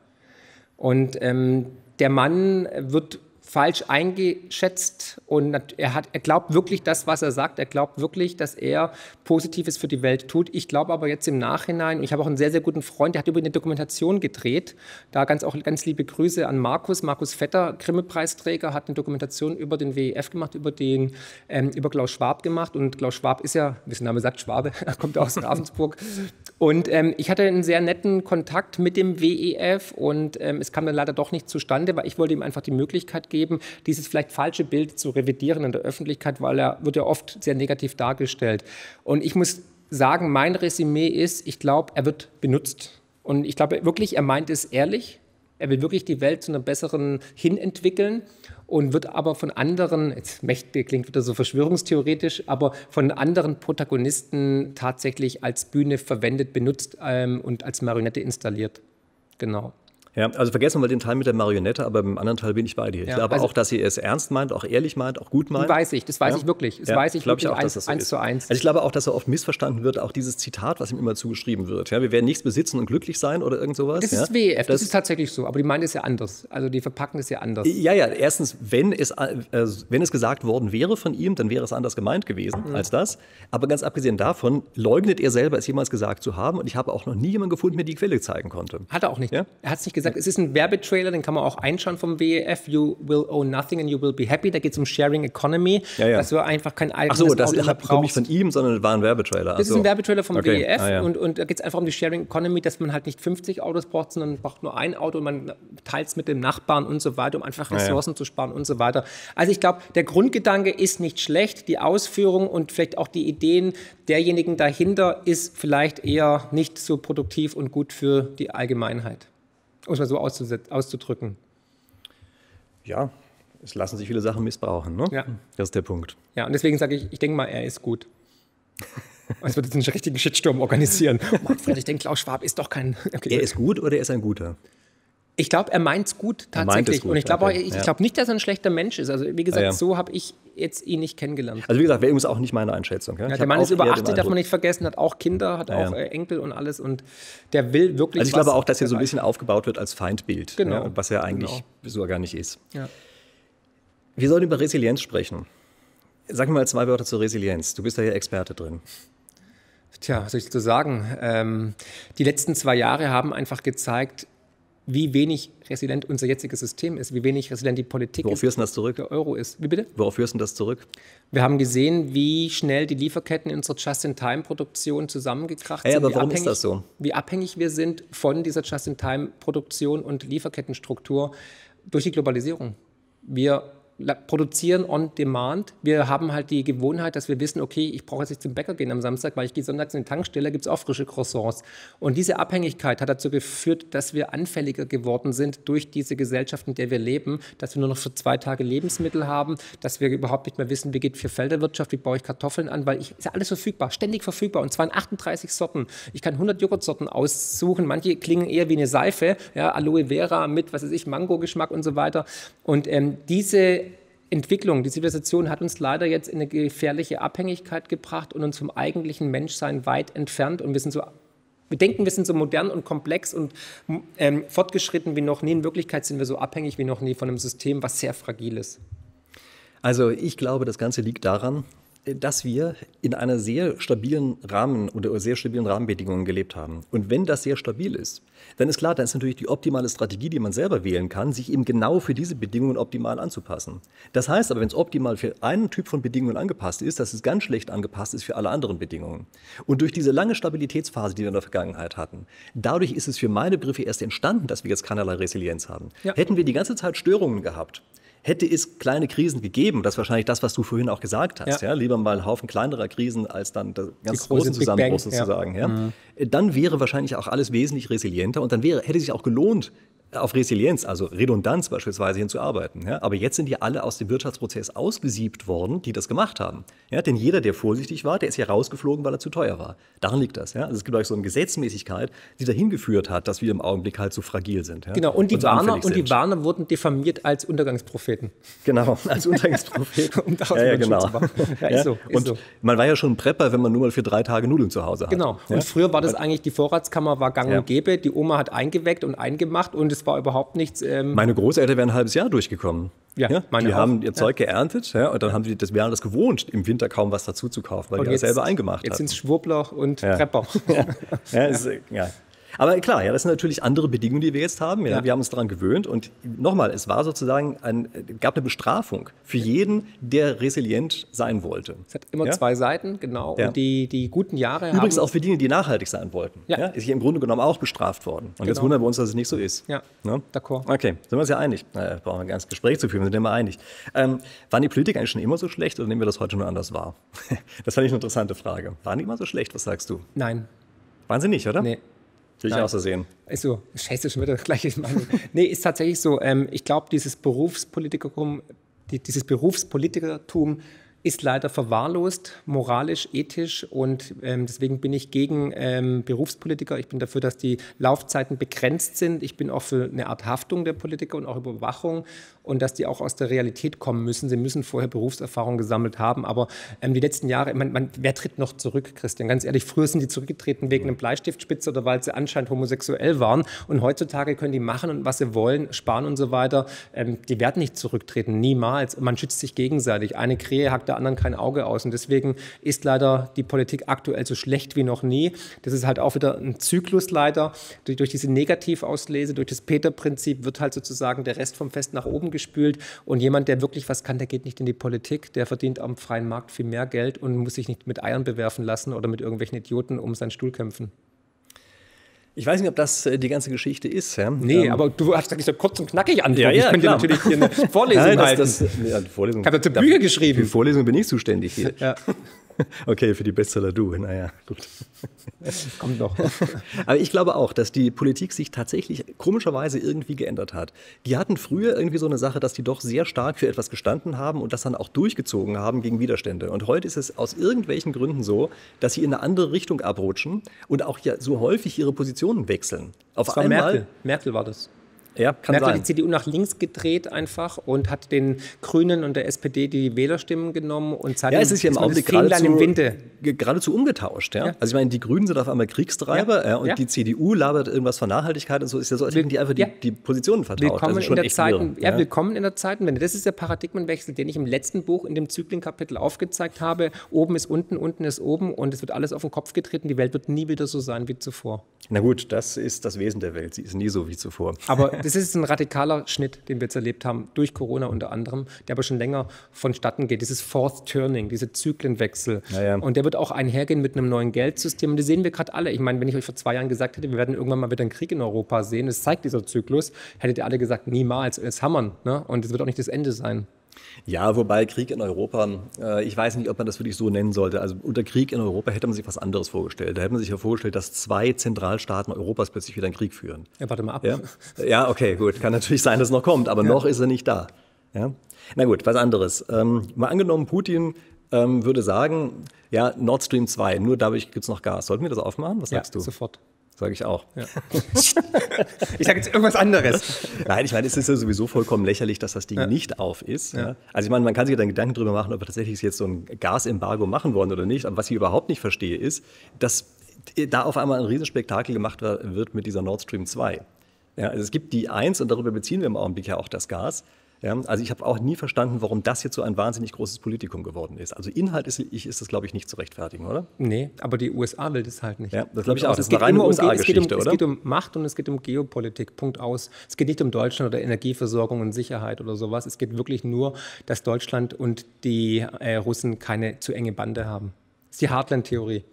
Und ähm, der Mann wird falsch eingeschätzt und er, hat, er glaubt wirklich das, was er sagt. Er glaubt wirklich, dass er Positives für die Welt tut. Ich glaube aber jetzt im Nachhinein, ich habe auch einen sehr, sehr guten Freund, der hat über eine Dokumentation gedreht. Da ganz auch ganz liebe Grüße an Markus. Markus Vetter, Grimme-Preisträger, hat eine Dokumentation über den WEF gemacht, über, den, ähm, über Klaus Schwab gemacht. Und Klaus Schwab ist ja, wie der Name sagt, Schwabe, [laughs] er kommt aus Ravensburg. Und ähm, ich hatte einen sehr netten Kontakt mit dem WEF und ähm, es kam dann leider doch nicht zustande, weil ich wollte ihm einfach die Möglichkeit geben, dieses vielleicht falsche Bild zu revidieren in der Öffentlichkeit, weil er wird ja oft sehr negativ dargestellt. Und ich muss sagen, mein Resümee ist, ich glaube, er wird benutzt. Und ich glaube wirklich, er meint es ehrlich. Er will wirklich die Welt zu einer besseren hin entwickeln und wird aber von anderen, jetzt Mächte klingt wieder so verschwörungstheoretisch, aber von anderen Protagonisten tatsächlich als Bühne verwendet, benutzt ähm, und als Marionette installiert. Genau. Ja, also vergessen wir den Teil mit der Marionette, aber beim anderen Teil bin ich bei dir. Ich ja, glaube also auch, dass sie es ernst meint, auch ehrlich meint, auch gut meint. Das weiß ich, das weiß ja? ich wirklich. Das ja, weiß ich wirklich ich auch, eins, das so eins ist. zu eins. Also ich glaube auch, dass er oft missverstanden wird, auch dieses Zitat, was ihm immer zugeschrieben wird. Ja, wir werden nichts besitzen und glücklich sein oder irgend sowas. Das ist WEF, das, das, ist tatsächlich so, aber die meinen es ja anders. Also die verpacken es ja anders. Ja, ja, erstens, wenn es, äh, wenn es gesagt worden wäre von ihm, dann wäre es anders gemeint gewesen mhm. als das. Aber ganz abgesehen davon, leugnet er selber, es jemals gesagt zu haben und ich habe auch noch nie jemanden gefunden, der die Quelle zeigen konnte. Hat er auch nicht. Er hat es nicht gesagt. Es ist ein Werbe Trailer, den kann man auch einschauen vom WEF, You Will Own Nothing and You Will Be Happy. Da geht es um Sharing Economy, ja, ja. dass du einfach kein eigenes Ach so, das kommt nicht von ihm, sondern war ein Werbetrailer. Das so. ist ein Werbetrailer vom okay. WEF ah, ja. und, und da geht es einfach um die Sharing Economy, dass man halt nicht 50 Autos braucht, sondern braucht nur ein Auto und man teilt es mit dem Nachbarn und so weiter, um einfach Ressourcen zu sparen und so weiter. Also ich glaube, der Grundgedanke ist nicht schlecht, die Ausführung und vielleicht auch die Ideen derjenigen dahinter ist vielleicht eher nicht so produktiv und gut für die Allgemeinheit um es mal so auszudrücken. Ja, es lassen sich viele Sachen missbrauchen. Ne? Ja. Das ist der Punkt. Ja, und deswegen sage ich, ich denke mal, er ist gut. [laughs] Es wird jetzt einen richtigen Shitstorm organisieren. Manfred, ich denke, Klaus Schwab ist doch kein. Okay. Er ist gut oder er ist ein guter? Ich glaube, er meint es gut tatsächlich. Gut, und ich glaube okay. ich, ja. nicht, dass er ein schlechter Mensch ist. Also wie gesagt, ja, ja. so habe ich jetzt ihn nicht kennengelernt. Also wie gesagt, wäre übrigens auch nicht meine Einschätzung. Ja? der Mann ist über 80, darf man nicht vergessen, hat auch Kinder, hat auch äh, Enkel und alles und der will wirklich. Also ich glaube auch, dass er so ein bisschen aufgebaut wird als Feindbild, genau. was er eigentlich genau. so gar nicht ist. Wir sollen über Resilienz sprechen. Sag mir mal zwei Wörter zur Resilienz. Du bist da ja Experte drin. Tja, was soll ich dazu sagen? Ähm, die letzten zwei Jahre haben einfach gezeigt, wie wenig resilient unser jetziges System ist, wie wenig resilient die Politik Worauf ist. Worauf führst du das zurück? Der Euro ist. Wie bitte? Worauf führst du das zurück? Wir haben gesehen, wie schnell die Lieferketten in unserer Just-in-Time-Produktion zusammengekracht sind. Aber warum ist das so? Wie abhängig wir sind von dieser Just-in-Time-Produktion und Lieferkettenstruktur durch die Globalisierung. Wir produzieren on demand. Wir haben halt die Gewohnheit, dass wir wissen, okay, ich brauche jetzt nicht zum Bäcker gehen am Samstag, weil ich gehe sonntags in die Tankstelle, gibt es auch frische Croissants. Und diese Abhängigkeit hat dazu geführt, dass wir anfälliger geworden sind durch diese Gesellschaft, in der wir leben, dass wir nur noch für zwei Tage Lebensmittel haben, dass wir überhaupt nicht mehr wissen, wie geht für Felderwirtschaft, wie baue ich Kartoffeln an, weil ich, ist ja alles verfügbar, ständig verfügbar und zwar in 38 Sorten. Ich kann 100 Joghurtsorten aussuchen, manche klingen eher wie eine Seife, ja, Aloe Vera mit, was weiß ich, Mango-Geschmack und so weiter. Und ähm, diese Entwicklung, die Zivilisation hat uns leider jetzt in eine gefährliche Abhängigkeit gebracht und uns vom eigentlichen Menschsein weit entfernt. Und wir sind so, wir denken, wir sind so modern und komplex und ähm, fortgeschritten wie noch nie. In Wirklichkeit sind wir so abhängig wie noch nie von einem System, was sehr fragil ist. Also ich glaube, das Ganze liegt daran, dass wir in einer sehr stabilen Rahmen oder sehr stabilen Rahmenbedingungen gelebt haben. Und wenn das sehr stabil ist, dann ist klar, dann ist natürlich die optimale Strategie, die man selber wählen kann, sich eben genau für diese Bedingungen optimal anzupassen. Das heißt aber, wenn es optimal für einen Typ von Bedingungen angepasst ist, dass es ganz schlecht angepasst ist für alle anderen Bedingungen. Und durch diese lange Stabilitätsphase, die wir in der Vergangenheit hatten, dadurch ist es für meine Begriffe erst entstanden, dass wir jetzt keinerlei Resilienz haben. Ja. Hätten wir die ganze Zeit Störungen gehabt, hätte es kleine Krisen gegeben, das ist wahrscheinlich das, was du vorhin auch gesagt hast, ja. ja lieber mal einen Haufen kleinerer Krisen als dann der ganz großen Zusammenbruch sozusagen, ja. Mhm. dann wäre wahrscheinlich auch alles wesentlich resilienter und dann wäre, hätte sich auch gelohnt, auf Resilienz, also Redundanz beispielsweise hinzuarbeiten. Ja? Aber jetzt sind die alle aus dem Wirtschaftsprozess ausgesiebt worden, die das gemacht haben. Ja? Denn jeder, der vorsichtig war, der ist ja rausgeflogen, weil er zu teuer war. Daran liegt das. Ja? Also es gibt so eine Gesetzmäßigkeit, die dahin geführt hat, dass wir im Augenblick halt so fragil sind. Ja? Genau, und die, und Warner, und die Warner wurden diffamiert als Untergangspropheten. Genau, als [laughs] Untergangspropheten. um ja, ja, genau. Ja, ist so, ist und so. man war ja schon ein Prepper, wenn man nur mal für drei Tage Nudeln zu Hause hat. Genau, und früher war das eigentlich, die Vorratskammer war gang und gäbe, die Oma hat eingeweckt und eingemacht und es es war überhaupt nichts. Ähm meine Großeltern wären ein halbes Jahr durchgekommen. Ja, ja meine die auch. haben ihr Zeug geerntet ja, und dann haben sie das das gewohnt, im Winter kaum was dazu zu kaufen, weil und die jetzt, das selber eingemacht haben. Jetzt sind es Schwurbler und Prepper. [laughs] ja, ist, ja. Aber klar, ja, das sind natürlich andere Bedingungen, die wir jetzt haben. Ja. Wir haben uns daran gewöhnt. Und nochmal, es war sozusagen ein, gab eine Bestrafung für jeden, der resilient sein wollte. Es hat immer ja? zwei Seiten, genau. Und die, die guten Jahre Übrigens auch für die, die nachhaltig sein wollten. Ja. Ist hier im Grunde genommen auch bestraft worden. Und genau. jetzt wundern wir uns, dass es nicht so ist. Ja, ne? d'accord. Okay, sind wir uns ja einig. Naja, brauchen wir ein ganzes Gespräch zu führen, wir sind immer einig. Ähm, waren die Politik eigentlich schon immer so schlecht oder nehmen wir das heute nur anders wahr? [laughs] das fand ich eine interessante Frage. Waren die immer so schlecht? Was sagst du? Nein. Waren sie nicht, oder? Nee. Will ich auch so sehen. Ist so, scheiße, schon wieder das gleiche [laughs] nee, ist tatsächlich so. Ähm, ich glaube, dieses Berufspolitikertum, die, dieses Berufspolitikertum ist leider verwahrlost, moralisch, ethisch und ähm, deswegen bin ich gegen ähm, Berufspolitiker. Ich bin dafür, dass die Laufzeiten begrenzt sind. Ich bin auch für eine Art Haftung der Politiker und auch Überwachung und dass die auch aus der Realität kommen müssen. Sie müssen vorher Berufserfahrung gesammelt haben. Aber ähm, die letzten Jahre, man, man, wer tritt noch zurück, Christian? Ganz ehrlich, früher sind die zurückgetreten wegen einem Bleistiftspitze oder weil sie anscheinend homosexuell waren. Und heutzutage können die machen und was sie wollen, sparen und so weiter. Ähm, die werden nicht zurücktreten, niemals. Und man schützt sich gegenseitig. Eine Krähe hackt der anderen kein Auge aus. Und deswegen ist leider die Politik aktuell so schlecht wie noch nie. Das ist halt auch wieder ein Zyklus leider. Durch, durch diese Negativauslese, durch das Peter-Prinzip wird halt sozusagen der Rest vom Fest nach oben gespült. Und jemand, der wirklich was kann, der geht nicht in die Politik. Der verdient am freien Markt viel mehr Geld und muss sich nicht mit Eiern bewerfen lassen oder mit irgendwelchen Idioten um seinen Stuhl kämpfen. Ich weiß nicht, ob das äh, die ganze Geschichte ist. Ja? Nee, ähm, aber du hast gesagt, so kurz und knackig antworten. Ja, ja, ich könnte klar. natürlich hier eine [laughs] Vorlesung das, halten. Das, ja, Vorlesung, ich habe dazu Bücher geschrieben. Für Vorlesungen bin ich zuständig hier. Ja. [laughs] Okay, für die Bestseller du. Naja, gut. [laughs] Kommt doch. [laughs] Aber ich glaube auch, dass die Politik sich tatsächlich komischerweise irgendwie geändert hat. Die hatten früher irgendwie so eine Sache, dass die doch sehr stark für etwas gestanden haben und das dann auch durchgezogen haben gegen Widerstände. Und heute ist es aus irgendwelchen Gründen so, dass sie in eine andere Richtung abrutschen und auch ja so häufig ihre Positionen wechseln. Auf das war einmal, Merkel. Merkel war das. Ja, kann sein. hat die CDU nach links gedreht einfach und hat den Grünen und der SPD die Wählerstimmen genommen und seitdem ja, es ist ja im Augenblick geradezu, im Winde. geradezu umgetauscht. Ja? ja? Also ich meine, die Grünen sind auf einmal Kriegstreiber ja. und die CDU labert irgendwas von Nachhaltigkeit und so. Ist ja so, als hätten die einfach die, die Positionen vertauscht. Willkommen in der Zeiten, ja, willkommen in der Zeitenwende. Das ist der Paradigmenwechsel, den ich im letzten Buch in dem Zyklenkapitel aufgezeigt habe. Oben ist unten, unten ist oben und es wird alles auf den Kopf getreten. Die Welt wird nie wieder so sein wie zuvor. Na gut, das ist das Wesen der Welt. Sie ist nie so wie zuvor. Aber [laughs] das ist ein radikaler Schnitt, den wir jetzt erlebt haben, durch Corona unter anderem, der aber schon länger vonstatten geht. Dieses Fourth Turning, diese Zyklenwechsel. Ja, ja. Und der wird auch einhergehen mit einem neuen Geldsystem. Und das sehen wir gerade alle. Ich meine, wenn ich euch vor zwei Jahren gesagt hätte, wir werden irgendwann mal wieder einen Krieg in Europa sehen, das zeigt dieser Zyklus, hättet ihr alle gesagt, niemals, jetzt hammern. Ne? Und es wird auch nicht das Ende sein. Ja, wobei Krieg in Europa, äh, ich weiß nicht, ob man das wirklich so nennen sollte. Also unter Krieg in Europa hätte man sich was anderes vorgestellt. Da hätte man sich ja vorgestellt, dass zwei Zentralstaaten Europas plötzlich wieder einen Krieg führen. Ja, warte mal ab. Ja, ja okay, gut. Kann natürlich sein, dass es noch kommt, aber ja. noch ist er nicht da. Ja? Na gut, was anderes. Ähm, mal angenommen, Putin ähm, würde sagen, ja, Nord Stream 2, nur dadurch gibt es noch Gas. Sollten wir das aufmachen? Was sagst ja, du? sofort. Sage ich auch. Ja. [laughs] ich sage jetzt irgendwas anderes. Nein, ich meine, es ist ja sowieso vollkommen lächerlich, dass das Ding ja. nicht auf ist. Ja. Also ich meine, man kann sich dann Gedanken darüber machen, ob wir tatsächlich jetzt so ein Gasembargo machen wollen oder nicht. Aber was ich überhaupt nicht verstehe, ist, dass da auf einmal ein Riesenspektakel gemacht wird mit dieser Nord Stream 2. Ja, also es gibt die 1 und darüber beziehen wir im Augenblick ja auch das Gas. Ja, also ich habe auch nie verstanden, warum das jetzt so ein wahnsinnig großes Politikum geworden ist. Also Inhalt ist, ist das, glaube ich, nicht zu rechtfertigen, oder? Nee, aber die USA will das halt nicht. Ja, das glaube ich auch. Das ist eine reine USA-Geschichte, um, oder? Es geht um Macht und es geht um Geopolitik, Punkt aus. Es geht nicht um Deutschland oder Energieversorgung und Sicherheit oder sowas. Es geht wirklich nur, dass Deutschland und die äh, Russen keine zu enge Bande haben. Das ist die Heartland-Theorie.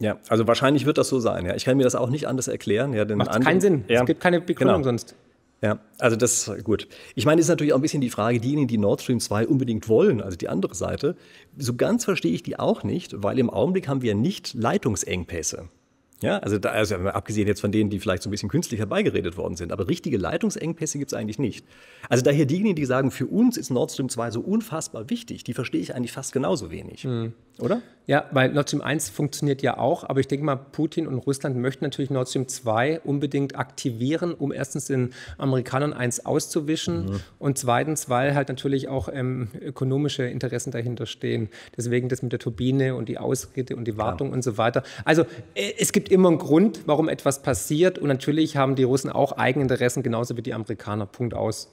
Ja, also wahrscheinlich wird das so sein. Ja. Ich kann mir das auch nicht anders erklären. Ja, Macht keinen Sinn. Ja. Es gibt keine Begründung genau. sonst. Ja, also das gut. Ich meine, es ist natürlich auch ein bisschen die Frage, diejenigen, die Nord Stream 2 unbedingt wollen, also die andere Seite, so ganz verstehe ich die auch nicht, weil im Augenblick haben wir nicht Leitungsengpässe. Ja, also, da, also abgesehen jetzt von denen, die vielleicht so ein bisschen künstlich herbeigeredet worden sind, aber richtige Leitungsengpässe gibt es eigentlich nicht. Also daher diejenigen, die sagen, für uns ist Nord Stream 2 so unfassbar wichtig, die verstehe ich eigentlich fast genauso wenig. Mhm. Oder? Ja, weil Nord Stream 1 funktioniert ja auch, aber ich denke mal, Putin und Russland möchten natürlich Nord Stream 2 unbedingt aktivieren, um erstens den Amerikanern eins auszuwischen mhm. und zweitens, weil halt natürlich auch ähm, ökonomische Interessen dahinter stehen. Deswegen das mit der Turbine und die Ausrede und die Wartung ja. und so weiter. Also äh, es gibt immer einen Grund, warum etwas passiert und natürlich haben die Russen auch Eigeninteressen, genauso wie die Amerikaner. Punkt aus.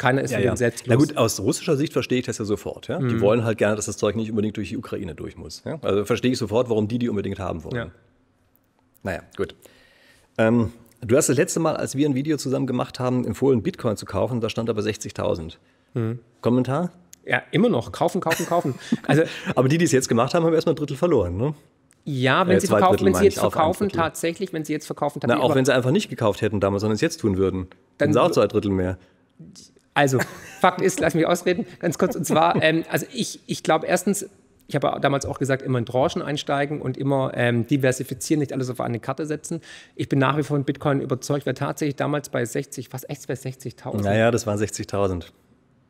Keiner ist ja, ja. selbst Na gut, aus russischer Sicht verstehe ich das ja sofort. Ja? Mhm. Die wollen halt gerne, dass das Zeug nicht unbedingt durch die Ukraine durch muss. Ja? Also verstehe ich sofort, warum die die unbedingt haben wollen. Ja. Naja, gut. Ähm, du hast das letzte Mal, als wir ein Video zusammen gemacht haben, empfohlen, Bitcoin zu kaufen. Da stand aber 60.000. Mhm. Kommentar? Ja, immer noch. Kaufen, kaufen, kaufen. Also, [laughs] aber die, die es jetzt gemacht haben, haben erstmal ein Drittel verloren. Ne? Ja, wenn, äh, sie, verkaufen, wenn sie jetzt verkaufen, tatsächlich, wenn sie jetzt verkaufen, tatsächlich. Na, auch wenn sie einfach nicht gekauft hätten damals, sondern es jetzt tun würden. Dann sind sie auch zwei Drittel mehr. Also, Fakt ist, lass mich ausreden, ganz kurz. Und zwar, ähm, also ich, ich glaube erstens, ich habe damals auch gesagt, immer in Tranchen einsteigen und immer ähm, diversifizieren, nicht alles auf eine Karte setzen. Ich bin nach wie vor von Bitcoin überzeugt, weil tatsächlich damals bei 60, fast echt bei 60.000. Naja, das waren 60.000.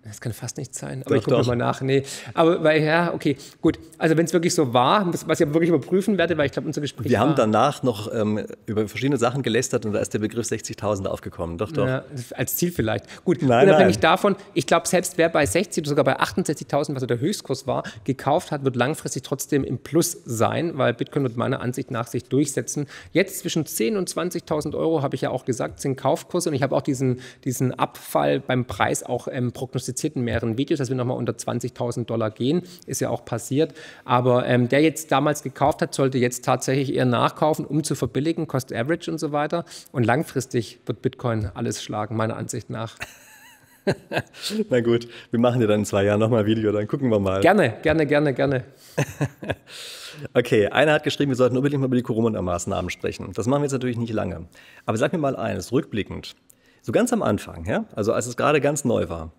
Das kann fast nicht sein, aber doch, ich gucke mal nach. Nee, aber weil, ja, okay, gut. Also wenn es wirklich so war, was ich wirklich überprüfen werde, weil ich glaube, unser Gespräch Wir haben danach noch ähm, über verschiedene Sachen gelästert und da ist der Begriff 60.000 aufgekommen. Doch, doch. Ja, als Ziel vielleicht. Gut, nein, unabhängig nein. davon, ich glaube, selbst wer bei 60 oder sogar bei 68.000, was der Höchstkurs war, gekauft hat, wird langfristig trotzdem im Plus sein, weil Bitcoin wird meiner Ansicht nach sich durchsetzen. Jetzt zwischen 10.000 und 20.000 Euro, habe ich ja auch gesagt, sind Kaufkurse und ich habe auch diesen, diesen Abfall beim Preis auch ähm, prognostiziert prognostiziert in mehreren Videos, dass wir nochmal unter 20.000 Dollar gehen. Ist ja auch passiert. Aber ähm, der jetzt damals gekauft hat, sollte jetzt tatsächlich eher nachkaufen, um zu verbilligen, Cost Average und so weiter. Und langfristig wird Bitcoin alles schlagen, meiner Ansicht nach. [laughs] Na gut, wir machen ja dann in zwei Jahren nochmal ein Video, dann gucken wir mal. Gerne, gerne, gerne, gerne. [laughs] okay, einer hat geschrieben, wir sollten unbedingt mal über die Corona-Maßnahmen sprechen. Das machen wir jetzt natürlich nicht lange. Aber sag mir mal eines, rückblickend. So ganz am Anfang, ja? also als es gerade ganz neu war,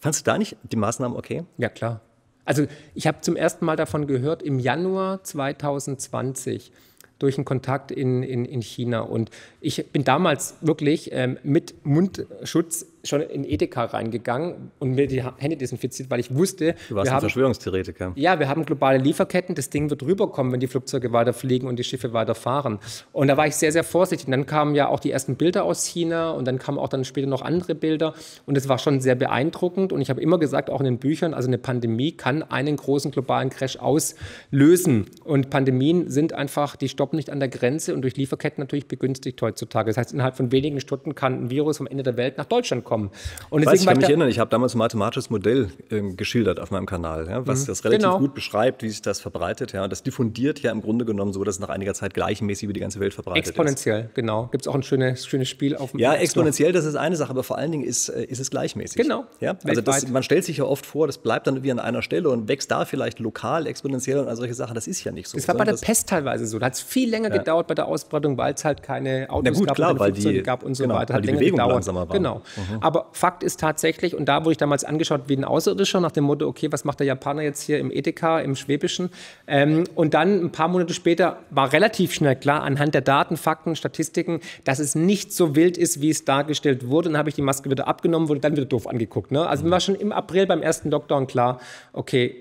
Fandest du da nicht die Maßnahmen okay? Ja, klar. Also ich habe zum ersten Mal davon gehört im Januar 2020 durch einen Kontakt in, in, in China. Und ich bin damals wirklich ähm, mit Mundschutz schon in Edeka reingegangen und mir die Hände desinfiziert, weil ich wusste. Du warst ein haben, Verschwörungstheoretiker. Ja, wir haben globale Lieferketten. Das Ding wird rüberkommen, wenn die Flugzeuge weiterfliegen und die Schiffe weiterfahren. Und da war ich sehr, sehr vorsichtig. Und dann kamen ja auch die ersten Bilder aus China und dann kamen auch dann später noch andere Bilder. Und es war schon sehr beeindruckend. Und ich habe immer gesagt, auch in den Büchern, also eine Pandemie kann einen großen globalen Crash auslösen. Und Pandemien sind einfach, die stoppen nicht an der Grenze und durch Lieferketten natürlich begünstigt heutzutage. Das heißt, innerhalb von wenigen Stunden kann ein Virus vom Ende der Welt nach Deutschland kommen kommen. Und Weiß, ich kann mich erinnern, ich habe damals ein mathematisches Modell äh, geschildert auf meinem Kanal, ja, was mhm. das relativ genau. gut beschreibt, wie sich das verbreitet. Ja. Das diffundiert ja im Grunde genommen so, dass es nach einiger Zeit gleichmäßig über die ganze Welt verbreitet exponentiell, ist. Exponentiell, genau. Gibt es auch ein schönes, schönes Spiel auf dem Ja, exponentiell, das ist eine Sache, aber vor allen Dingen ist, äh, ist es gleichmäßig. Genau. Ja? Also das, man stellt sich ja oft vor, das bleibt dann wie an einer Stelle und wächst da vielleicht lokal exponentiell und all solche Sachen. Das ist ja nicht so. Das war bei der Pest teilweise so. Da hat es viel länger ja. gedauert bei der Ausbreitung, weil es halt keine Autos gut, gab, klar, Flugzeuge die, gab und so genau, weiter. Hat die Bewegung gedauert. langsamer war. Genau. Mhm. Aber Fakt ist tatsächlich, und da wurde ich damals angeschaut wie ein Außerirdischer, nach dem Motto, okay, was macht der Japaner jetzt hier im Edeka, im Schwäbischen? Ähm, und dann ein paar Monate später war relativ schnell klar, anhand der Daten, Fakten, Statistiken, dass es nicht so wild ist, wie es dargestellt wurde. Dann habe ich die Maske wieder abgenommen, wurde dann wieder doof angeguckt. Ne? Also mir war schon im April beim ersten Lockdown klar, okay,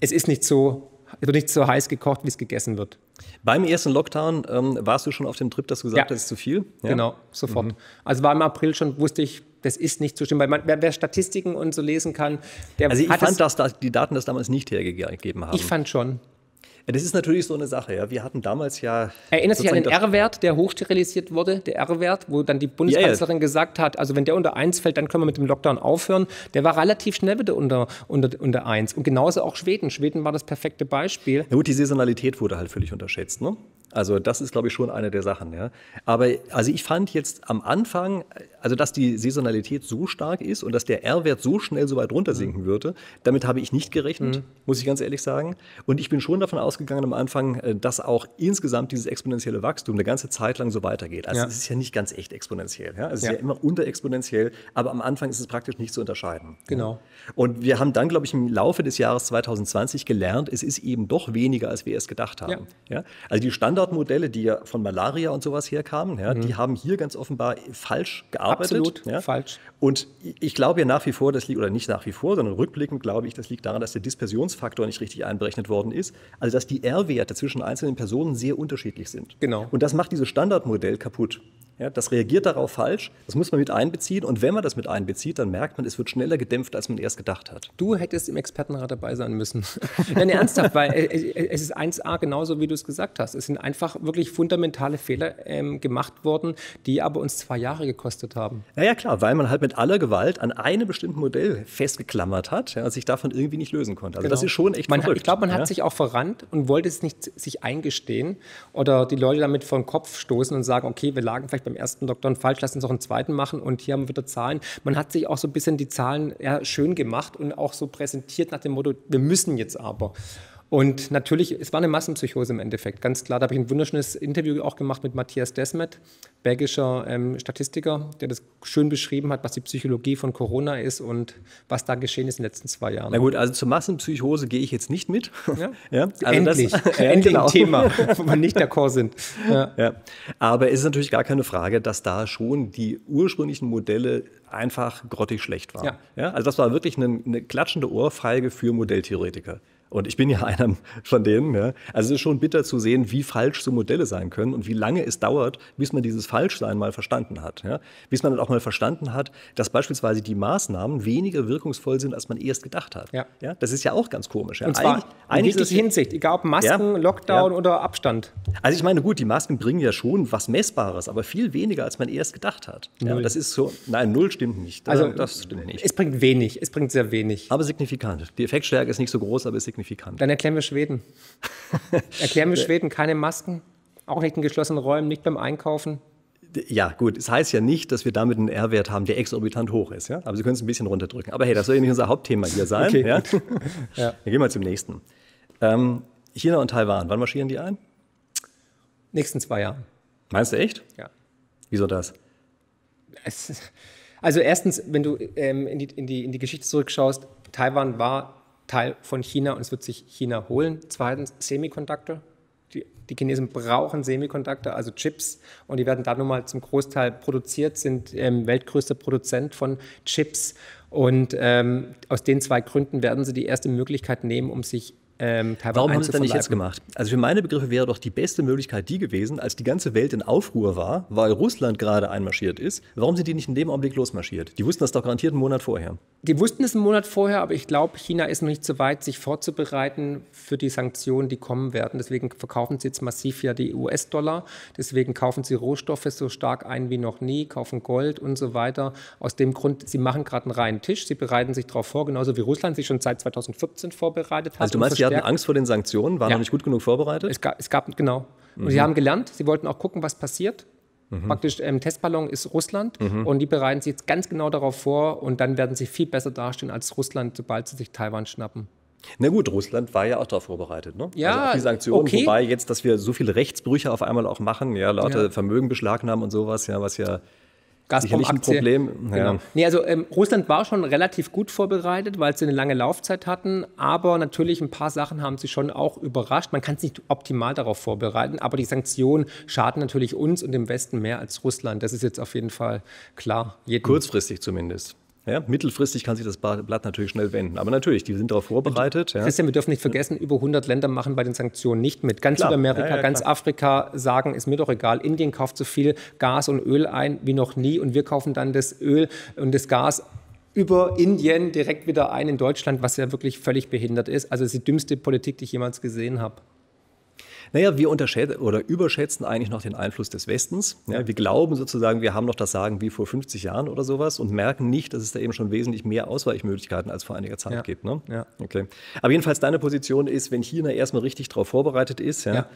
es ist nicht so, es wird nicht so heiß gekocht, wie es gegessen wird. Beim ersten Lockdown ähm, warst du schon auf dem Trip, dass du gesagt hast, ja. das ist zu viel? Ja? Genau, sofort. Mhm. Also war im April schon, wusste ich, das ist nicht so schlimm, weil man, wer, Statistiken und so lesen kann, der Also ich fand, dass die Daten das damals nicht hergegeben haben. Ich fand schon. Ja, das ist natürlich so eine Sache. Ja. Wir hatten damals ja. Erinnerst du dich an den R-Wert, der hochsterilisiert wurde? Der R-Wert, wo dann die Bundeskanzlerin ja. gesagt hat, also wenn der unter 1 fällt, dann können wir mit dem Lockdown aufhören. Der war relativ schnell wieder unter, unter, unter 1. Und genauso auch Schweden. Schweden war das perfekte Beispiel. Ja, gut, die Saisonalität wurde halt völlig unterschätzt. Ne? Also das ist, glaube ich, schon eine der Sachen. Ja. Aber also ich fand jetzt am Anfang, also dass die Saisonalität so stark ist und dass der R-Wert so schnell so weit runtersinken mhm. würde, damit habe ich nicht gerechnet, mhm. muss ich ganz ehrlich sagen. Und ich bin schon davon ausgegangen am Anfang, äh, dass auch insgesamt dieses exponentielle Wachstum eine ganze Zeit lang so weitergeht. Also ja. es ist ja nicht ganz echt exponentiell. Ja? Es ist ja. ja immer unterexponentiell, aber am Anfang ist es praktisch nicht zu unterscheiden. Genau. Und wir haben dann, glaube ich, im Laufe des Jahres 2020 gelernt, es ist eben doch weniger, als wir es gedacht haben. Ja. Also die Standard Standardmodelle, die ja von Malaria und sowas herkamen, ja, mhm. die haben hier ganz offenbar falsch gearbeitet. Absolut ja. falsch. Und ich glaube ja nach wie vor, das liegt, oder nicht nach wie vor, sondern rückblickend glaube ich, das liegt daran, dass der Dispersionsfaktor nicht richtig einberechnet worden ist. Also dass die R-Werte zwischen einzelnen Personen sehr unterschiedlich sind. Genau. Und das macht dieses Standardmodell kaputt. Ja, das reagiert darauf falsch, das muss man mit einbeziehen und wenn man das mit einbezieht, dann merkt man, es wird schneller gedämpft, als man erst gedacht hat. Du hättest im Expertenrat dabei sein müssen. [laughs] Nein, ernsthaft, weil es ist 1a genauso, wie du es gesagt hast. Es sind einfach wirklich fundamentale Fehler ähm, gemacht worden, die aber uns zwei Jahre gekostet haben. Ja, ja, klar, weil man halt mit aller Gewalt an einem bestimmten Modell festgeklammert hat ja, und sich davon irgendwie nicht lösen konnte. Also genau. das ist schon echt man verrückt. Hat, ich glaube, man ja? hat sich auch verrannt und wollte es nicht sich eingestehen oder die Leute damit vor den Kopf stoßen und sagen, okay, wir lagen vielleicht beim ersten Lockdown falsch, lass uns auch einen zweiten machen und hier haben wir wieder Zahlen. Man hat sich auch so ein bisschen die Zahlen ja, schön gemacht und auch so präsentiert nach dem Motto, wir müssen jetzt aber. Und natürlich, es war eine Massenpsychose im Endeffekt, ganz klar. Da habe ich ein wunderschönes Interview auch gemacht mit Matthias Desmet, belgischer ähm, Statistiker, der das schön beschrieben hat, was die Psychologie von Corona ist und was da geschehen ist in den letzten zwei Jahren. Na gut, also zur Massenpsychose gehe ich jetzt nicht mit. Ja? [laughs] ja also endlich, das, endlich [laughs] genau. ein Thema, wo wir nicht d'accord sind. Ja. ja. Aber es ist natürlich gar keine Frage, dass da schon die ursprünglichen Modelle einfach grottig schlecht waren. Ja. ja. Also das war wirklich eine, eine klatschende Ohrfeige für Modelltheoretiker. Und ich bin ja [laughs] einer von denen. Ja. Also es ist schon bitter zu sehen, wie falsch so Modelle sein können und wie lange es dauert, bis man dieses Falschsein mal verstanden hat. Ja. Bis man dann auch mal verstanden hat, dass beispielsweise die Maßnahmen weniger wirkungsvoll sind, als man erst gedacht hat. Ja. Ja, das ist ja auch ganz komisch. Ja. Und zwar in jeglicher Hinsicht, egal ob Masken, Lockdown oder Abstand. Also ich meine, gut, die Masken bringen ja schon was Messbares, aber viel weniger, als man erst gedacht hat. Ja, das ist so, nein, null stimmt nicht. Also das stimmt nicht. Es bringt wenig, es bringt sehr wenig. Aber signifikant. Die Effektstärke ist nicht so groß, aber ist signifikant signifikant. Dann erklären wir Schweden. [laughs] erklären wir Schweden keine Masken, auch nicht in geschlossenen Räumen, nicht beim Einkaufen. Ja, gut, es das heißt ja nicht, dass wir damit einen R-Wert haben, der exorbitant hoch ist. Ja? Aber Sie können es ein bisschen runterdrücken. Aber hey, das soll ja nicht unser Hauptthema hier sein. Okay, [laughs] ja? ja. Dann gehen wir zum nächsten. Ähm, China und Taiwan, wann marschieren die ein? Nächsten zwei Jahren. Meinst du echt? Ja. Wieso das? Es, also erstens, wenn du ähm, in, die, in, die, in die Geschichte zurückschaust, Taiwan war Teil von China und es wird sich China holen. Zweitens Semiconductor. Die, die Chinesen brauchen Semiconductor, also Chips, und die werden da nun mal zum Großteil produziert, sind ähm, weltgrößter Produzent von Chips. Und ähm, aus den zwei Gründen werden sie die erste Möglichkeit nehmen, um sich ähm, Warum haben sie es dann nicht jetzt gemacht? Also für meine Begriffe wäre doch die beste Möglichkeit die gewesen, als die ganze Welt in Aufruhr war, weil Russland gerade einmarschiert ist. Warum sind die nicht in dem Augenblick losmarschiert? Die wussten das doch garantiert einen Monat vorher. Die wussten es einen Monat vorher, aber ich glaube, China ist noch nicht so weit, sich vorzubereiten für die Sanktionen, die kommen werden. Deswegen verkaufen sie jetzt massiv ja die US-Dollar. Deswegen kaufen sie Rohstoffe so stark ein wie noch nie, kaufen Gold und so weiter. Aus dem Grund, sie machen gerade einen reinen Tisch, sie bereiten sich darauf vor, genauso wie Russland sich schon seit 2014 vorbereitet hat. Also du meinst, sie hatten Angst vor den Sanktionen, waren ja. noch nicht gut genug vorbereitet? Es gab, es gab genau. Und mhm. sie haben gelernt, sie wollten auch gucken, was passiert. Mhm. Praktisch ähm, Testballon ist Russland mhm. und die bereiten sich jetzt ganz genau darauf vor und dann werden sie viel besser dastehen als Russland, sobald sie sich Taiwan schnappen. Na gut, Russland war ja auch darauf vorbereitet, ne? Ja, also auf die Sanktionen, okay. wobei jetzt, dass wir so viele Rechtsbrüche auf einmal auch machen, ja, Leute ja. Vermögen beschlagnahmen und sowas, ja, was ja Gazprom ein Problem. Ja. Genau. Nee, also ähm, Russland war schon relativ gut vorbereitet, weil sie eine lange Laufzeit hatten, aber natürlich ein paar Sachen haben sie schon auch überrascht. Man kann es nicht optimal darauf vorbereiten, aber die Sanktionen schaden natürlich uns und dem Westen mehr als Russland. Das ist jetzt auf jeden Fall klar. Jedem. Kurzfristig zumindest. Ja, mittelfristig kann sich das Blatt natürlich schnell wenden. Aber natürlich, die sind darauf vorbereitet. Ja. Christian, wir dürfen nicht vergessen, über 100 Länder machen bei den Sanktionen nicht mit. Ganz klar. Südamerika, ja, ganz Afrika sagen, ist mir doch egal. Indien kauft so viel Gas und Öl ein wie noch nie und wir kaufen dann das Öl und das Gas über Indien direkt wieder ein in Deutschland, was ja wirklich völlig behindert ist. Also die dümmste Politik, die ich jemals gesehen habe. Naja, wir unterschätzen oder überschätzen eigentlich noch den Einfluss des Westens. Ja, wir glauben sozusagen, wir haben noch das Sagen wie vor 50 Jahren oder sowas und merken nicht, dass es da eben schon wesentlich mehr Ausweichmöglichkeiten als vor einiger Zeit Ja. gibt. Ne? Ja. Okay. Aber jedenfalls deine Position ist, wenn China erstmal richtig darauf vorbereitet ist, ja, Ja.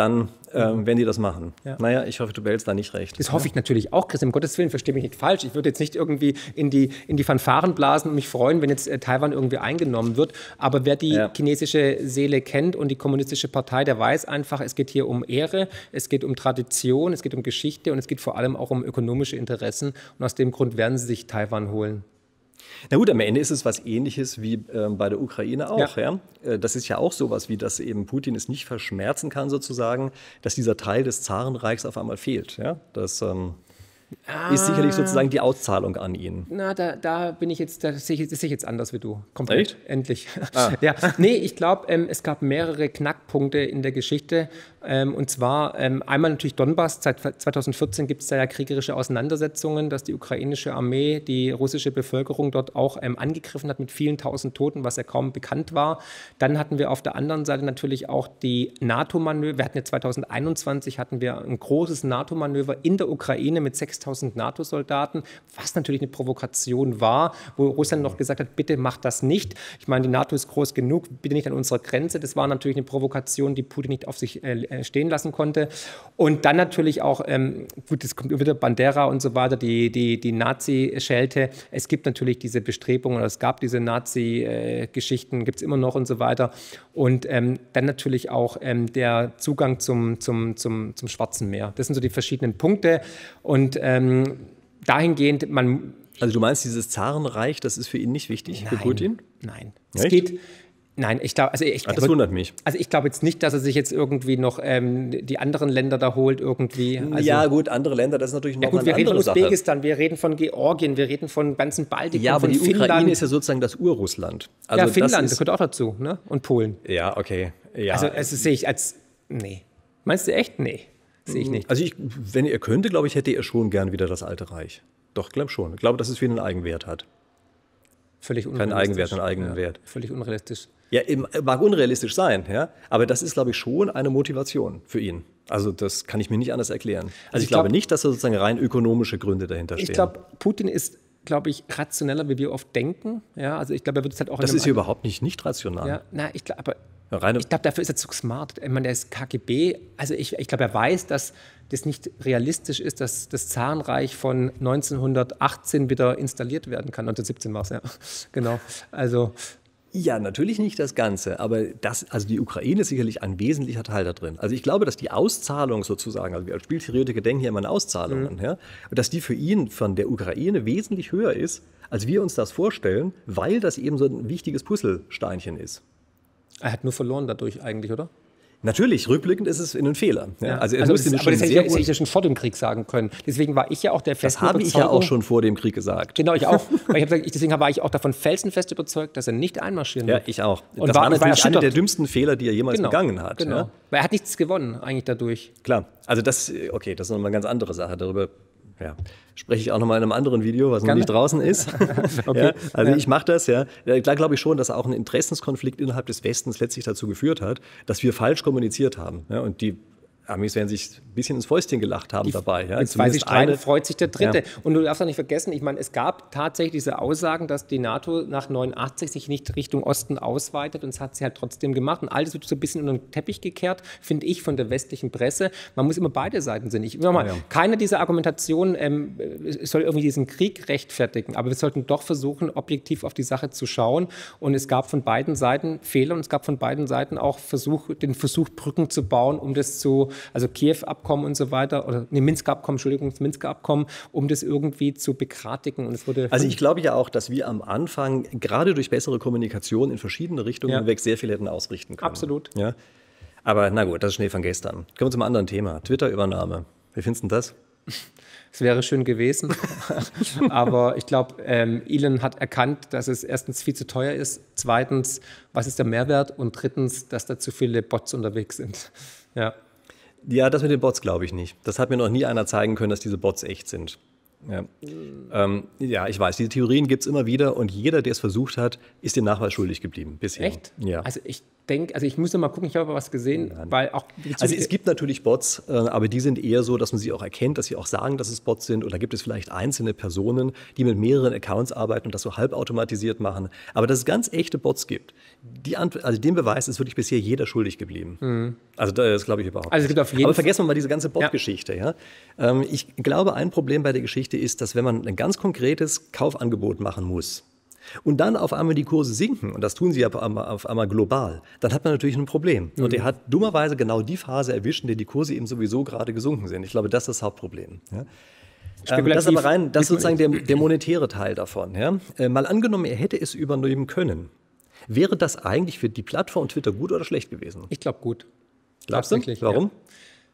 Dann ähm, werden die das machen. Ja. Naja, ich hoffe, du behältst da nicht recht. Das hoffe ich natürlich auch, Chris. Um Gottes Willen, verstehe mich nicht falsch. Ich würde jetzt nicht irgendwie in die, in die Fanfaren blasen und mich freuen, wenn jetzt äh, Taiwan irgendwie eingenommen wird. Aber wer die Ja. chinesische Seele kennt und die kommunistische Partei, der weiß einfach, es geht hier um Ehre, es geht um Tradition, es geht um Geschichte und es geht vor allem auch um ökonomische Interessen. Und aus dem Grund werden sie sich Taiwan holen. Na gut, am Ende ist es was Ähnliches wie ähm, bei der Ukraine auch. Ja. Äh, Das ist ja auch sowas, wie dass eben Putin es nicht verschmerzen kann, sozusagen, dass dieser Teil des Zarenreichs auf einmal fehlt. Ja? Das ähm, ist sicherlich sozusagen die Auszahlung an ihn. Na, da, da bin ich jetzt, da sehe ich, ich jetzt anders wie du. Komplett. Echt? Endlich. [laughs] Ja, nee, ich glaube, ähm, es gab mehrere Knackpunkte in der Geschichte. Ähm, und zwar ähm, einmal natürlich Donbass. Seit 2014 gibt es da ja kriegerische Auseinandersetzungen, dass die ukrainische Armee die russische Bevölkerung dort auch ähm, angegriffen hat mit vielen tausend Toten, was ja kaum bekannt war. Dann hatten wir auf der anderen Seite natürlich auch die NATO-Manöver. Wir hatten ja 2021 hatten wir ein großes NATO-Manöver in der Ukraine mit 6000 NATO-Soldaten, was natürlich eine Provokation war, wo Russland noch gesagt hat, bitte macht das nicht. Ich meine, die NATO ist groß genug, bitte nicht an unserer Grenze. Das war natürlich eine Provokation, die Putin nicht auf sich äh, äh, stehen lassen konnte. Und dann natürlich auch, ähm, gut, es kommt wieder Bandera und so weiter, die, die, die Nazi-Schelte. Es gibt natürlich diese Bestrebungen, es gab diese Nazi-Geschichten, gibt es immer noch und so weiter. Und ähm, dann natürlich auch ähm, der Zugang zum, zum, zum, zum Schwarzen Meer. Das sind so die verschiedenen Punkte. Und ähm, dahingehend, man Also du meinst, dieses Zarenreich, das ist für ihn nicht wichtig, für Nein, Putin? Nein. Es Echt? geht. Nein, ich glaube, also ich Ah, das wundert mich. Also ich glaube jetzt nicht, dass er sich jetzt irgendwie noch ähm, die anderen Länder da holt irgendwie. Also, ja, gut, andere Länder, das ist natürlich noch ja gut, eine wir reden von andere Sache. Usbekistan, wir reden von Georgien, wir reden von ganzen Baltikum, Ja, aber von die Finnland. Ukraine ist ja sozusagen das Urrussland. Also ja, Finnland, das ist, gehört auch dazu, ne? Und Polen. Ja, okay. Ja. Also das sehe ich als, nee. Meinst du echt? Nee, sehe ich nicht. Also ich, wenn er könnte, glaube ich, hätte er schon gern wieder das alte Reich. Doch, glaube schon. Ich glaube, dass es für ihn einen Eigenwert hat. Völlig Keinen unrealistisch. Eigenwert, einen eigenen ja, Wert. Völlig unrealistisch. Ja, mag unrealistisch sein, ja. Aber das ist, glaube ich, schon eine Motivation für ihn. Also das kann ich mir nicht anders erklären. Also, ich, ich glaube glaub- nicht, dass da sozusagen rein ökonomische Gründe dahinter stehen. Ich glaube, Putin ist, glaube ich, rationeller, wie wir oft denken. Ja, also ich glaube, er wird es halt auch das ist ja überhaupt nicht nicht rational. Ja, na, ich glaube, aber Ja, reine- ich glaube, dafür ist er zu smart. Ich meine, der ist KGB. Also ich, ich glaube, er weiß, dass das nicht realistisch ist, dass das Zarenreich von 1918 wieder installiert werden kann. 1917 war es, ja. [laughs] Genau. Also Ja, natürlich nicht das Ganze, aber das, also die Ukraine ist sicherlich ein wesentlicher Teil da drin. Also ich glaube, dass die Auszahlung sozusagen, also wir als Spieltheoretiker denken hier immer an Auszahlungen, Mhm. ja, dass die für ihn von der Ukraine wesentlich höher ist, als wir uns das vorstellen, weil das eben so ein wichtiges Puzzlesteinchen ist. er hat nur verloren dadurch eigentlich, oder? Natürlich, rückblickend ist es ein Fehler. Ja, also er also das, mir aber das hätte, ich, das hätte ich ja schon vor dem Krieg sagen können. Deswegen war ich ja auch der das festen habe ich ja auch schon vor dem Krieg gesagt. Genau, ich auch. [laughs] Ich gesagt, deswegen war ich auch davon felsenfest überzeugt, dass er nicht einmarschieren Ja, wird. ich auch. Und das war- war, ich war natürlich einer der dümmsten Fehler, die er jemals begangen hat. Genau. Ja? Weil er hat nichts gewonnen eigentlich dadurch. Klar, also das, okay, das ist nochmal eine ganz andere Sache. Darüber ja, spreche ich auch nochmal in einem anderen Video, was noch Gerne. nicht draußen ist. [laughs] Okay. ja, also Ja. ich mache das, ja. Da glaube ich schon, dass auch ein Interessenskonflikt innerhalb des Westens letztlich dazu geführt hat, dass wir falsch kommuniziert haben. Ja, und die Amis werden sich ein bisschen ins Fäustchen gelacht haben dabei. Ja. Jetzt weiß ich, streiten, freut sich der Dritte. Ja. Und du darfst auch nicht vergessen, ich meine, es gab tatsächlich diese Aussagen, dass die NATO nach 89 sich nicht Richtung Osten ausweitet und es hat sie halt trotzdem gemacht. Und alles wird so ein bisschen unter den Teppich gekehrt, finde ich, von der westlichen Presse. Man muss immer beide Seiten sehen. Ich, nochmal, Ja, ja. Keine dieser Argumentationen ähm, soll irgendwie diesen Krieg rechtfertigen, aber wir sollten doch versuchen, objektiv auf die Sache zu schauen. Und es gab von beiden Seiten Fehler und es gab von beiden Seiten auch Versuch, den Versuch, Brücken zu bauen, um das zu, also Kiew-Abkommen und so weiter, oder nee, Minsk-Abkommen, Entschuldigung, das Minsk-Abkommen, um das irgendwie zu bekratigen. Und es wurde Also ich glaube ja auch, dass wir am Anfang gerade durch bessere Kommunikation in verschiedene Richtungen Ja. hinweg sehr viel hätten ausrichten können. Absolut. Ja. Aber na gut, das ist Schnee von gestern. Kommen wir zum anderen Thema. Twitter-Übernahme. Wie findest du das? Es wäre schön gewesen. [laughs] Aber ich glaube, ähm, Elon hat erkannt, dass es erstens viel zu teuer ist, zweitens, was ist der Mehrwert und drittens, dass da zu viele Bots unterwegs sind. Ja. Ja, das mit den Bots glaube ich nicht. Das hat mir noch nie einer zeigen können, dass diese Bots echt sind. Ja. Ähm, ja, ich weiß, diese Theorien gibt es immer wieder und jeder, der es versucht hat, ist dem Nachweis schuldig geblieben bisher. Echt? Ja. Also ich denke, also ich muss noch mal gucken, ich habe aber was gesehen, Nein. weil auch Also es gibt natürlich Bots, äh, aber die sind eher so, dass man sie auch erkennt, dass sie auch sagen, dass es Bots sind. Oder gibt es vielleicht einzelne Personen, die mit mehreren Accounts arbeiten und das so halbautomatisiert machen. Aber dass es ganz echte Bots gibt, die, also den Beweis ist wirklich bisher jeder schuldig geblieben. Also das glaube ich überhaupt. Mhm. Also es gibt auf jeden aber vergessen wir mal diese ganze Bot-Geschichte. Ja. Ähm, ich glaube, ein Problem bei der Geschichte ist, dass wenn man ein ganz konkretes Kaufangebot machen muss, und dann auf einmal die Kurse sinken, und das tun sie ja auf einmal, global, dann hat man natürlich ein Problem. Und er hat dummerweise genau die Phase erwischt, in der die Kurse eben sowieso gerade gesunken sind. Ich glaube, das ist das Hauptproblem. Ja? Ähm, das ist aber rein, das ist sozusagen der, der monetäre Teil davon. Ja? Äh, mal angenommen, er hätte es übernehmen können. Wäre das eigentlich für die Plattform Twitter gut oder schlecht gewesen? Ich glaube gut. Glaubst du? Warum? Ja.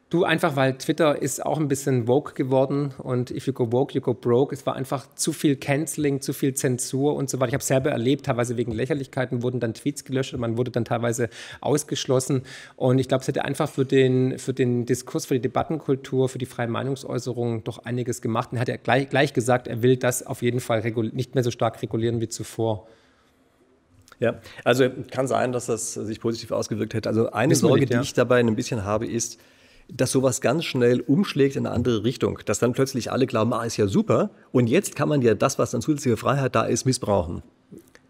Du, einfach weil Twitter ist auch ein bisschen woke geworden und if you go woke, you go broke. Es war einfach zu viel Canceling, zu viel Zensur und so weiter. Ich habe selber erlebt, teilweise wegen Lächerlichkeiten wurden dann Tweets gelöscht und man wurde dann teilweise ausgeschlossen. Und ich glaube, es hätte einfach für den, für den Diskurs, für die Debattenkultur, für die freie Meinungsäußerung doch einiges gemacht. Und hat er gleich, gleich gesagt, er will das auf jeden Fall nicht mehr so stark regulieren wie zuvor. Ja, also kann sein, dass das sich positiv ausgewirkt hätte. Also eine Wissen Sorge, nicht, ja. die ich dabei ein bisschen habe, ist, dass sowas ganz schnell umschlägt in eine andere Richtung. Dass dann plötzlich alle glauben, ah, ist ja super. Und jetzt kann man ja das, was an zusätzliche Freiheit da ist, missbrauchen.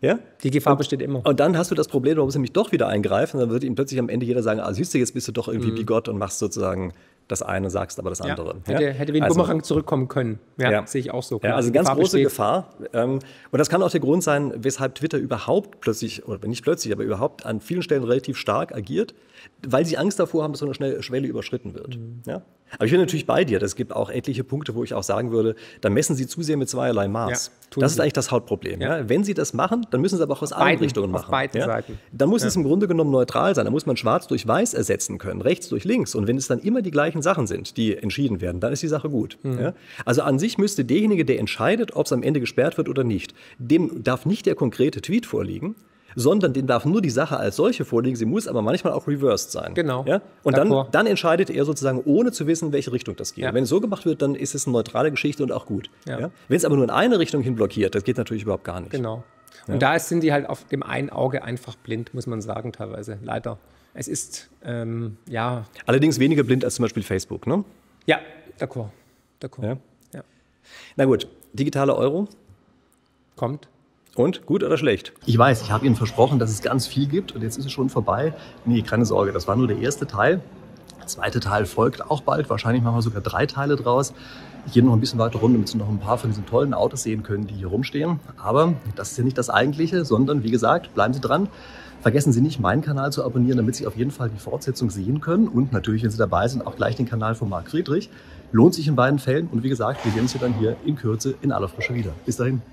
Ja? Die Gefahr besteht immer. Und dann hast du das Problem, man muss nämlich doch wieder eingreifen. Dann wird ihm plötzlich am Ende jeder sagen, ah, siehst du, jetzt bist du doch irgendwie bigott und machst sozusagen das eine, sagst aber das Mhm. Ja, andere. hätte, hätte wie ein Also- Bumerang zurückkommen können. Ja, Ja. sehe ich auch so. Ja, also ganz Gefahr große besteht. Gefahr. Und das kann auch der Grund sein, weshalb Twitter überhaupt plötzlich, oder nicht plötzlich, aber überhaupt an vielen Stellen relativ stark agiert, weil sie Angst davor haben, dass so eine Schwelle überschritten wird. Mhm. Ja? Aber ich bin natürlich bei dir. Es gibt auch etliche Punkte, wo ich auch sagen würde, da messen sie zu sehr mit zweierlei Maß. Ja, das ist eigentlich das Hauptproblem. Ja. Ja. Wenn sie das machen, dann müssen sie aber auch aus allen beiden- Richtungen auf machen. beiden ja? Seiten. Dann muss es im Grunde genommen neutral sein. Da muss man schwarz durch weiß ersetzen können, rechts durch links. Und wenn es dann immer die gleichen Sachen sind, die entschieden werden, dann ist die Sache gut. Mhm. Also an sich müsste derjenige, der entscheidet, ob es am Ende gesperrt wird oder nicht, dem darf nicht der konkrete Tweet vorliegen, sondern dem darf nur die Sache als solche vorliegen. Sie muss aber manchmal auch reversed sein. Genau. Ja? Und dann, dann entscheidet er sozusagen, ohne zu wissen, in welche Richtung das geht. Ja. Wenn es so gemacht wird, dann ist es eine neutrale Geschichte und auch gut. Ja. Ja? Wenn es aber nur in eine Richtung hin blockiert, das geht natürlich überhaupt gar nicht. Genau. Und da sind die halt auf dem einen Auge einfach blind, muss man sagen, teilweise. Leider. Es ist, ähm, ja, Allerdings weniger blind als zum Beispiel Facebook. Ne? ja, d'accord. D'accord. Ja. Ja. Na gut, digitale Euro. Kommt. Und gut oder schlecht? Ich weiß, ich habe Ihnen versprochen, dass es ganz viel gibt und jetzt ist es schon vorbei. Nee, keine Sorge, das war nur der erste Teil. Der zweite Teil folgt auch bald. Wahrscheinlich machen wir sogar drei Teile draus. Ich gehe noch ein bisschen weiter rum, damit Sie noch ein paar von diesen tollen Autos sehen können, die hier rumstehen. Aber das ist ja nicht das Eigentliche, sondern wie gesagt, bleiben Sie dran. Vergessen Sie nicht, meinen Kanal zu abonnieren, damit Sie auf jeden Fall die Fortsetzung sehen können. Und natürlich, wenn Sie dabei sind, auch gleich den Kanal von Marc Friedrich. Lohnt sich in beiden Fällen. Und wie gesagt, wir sehen uns hier dann hier in Kürze in aller Frische wieder. Bis dahin.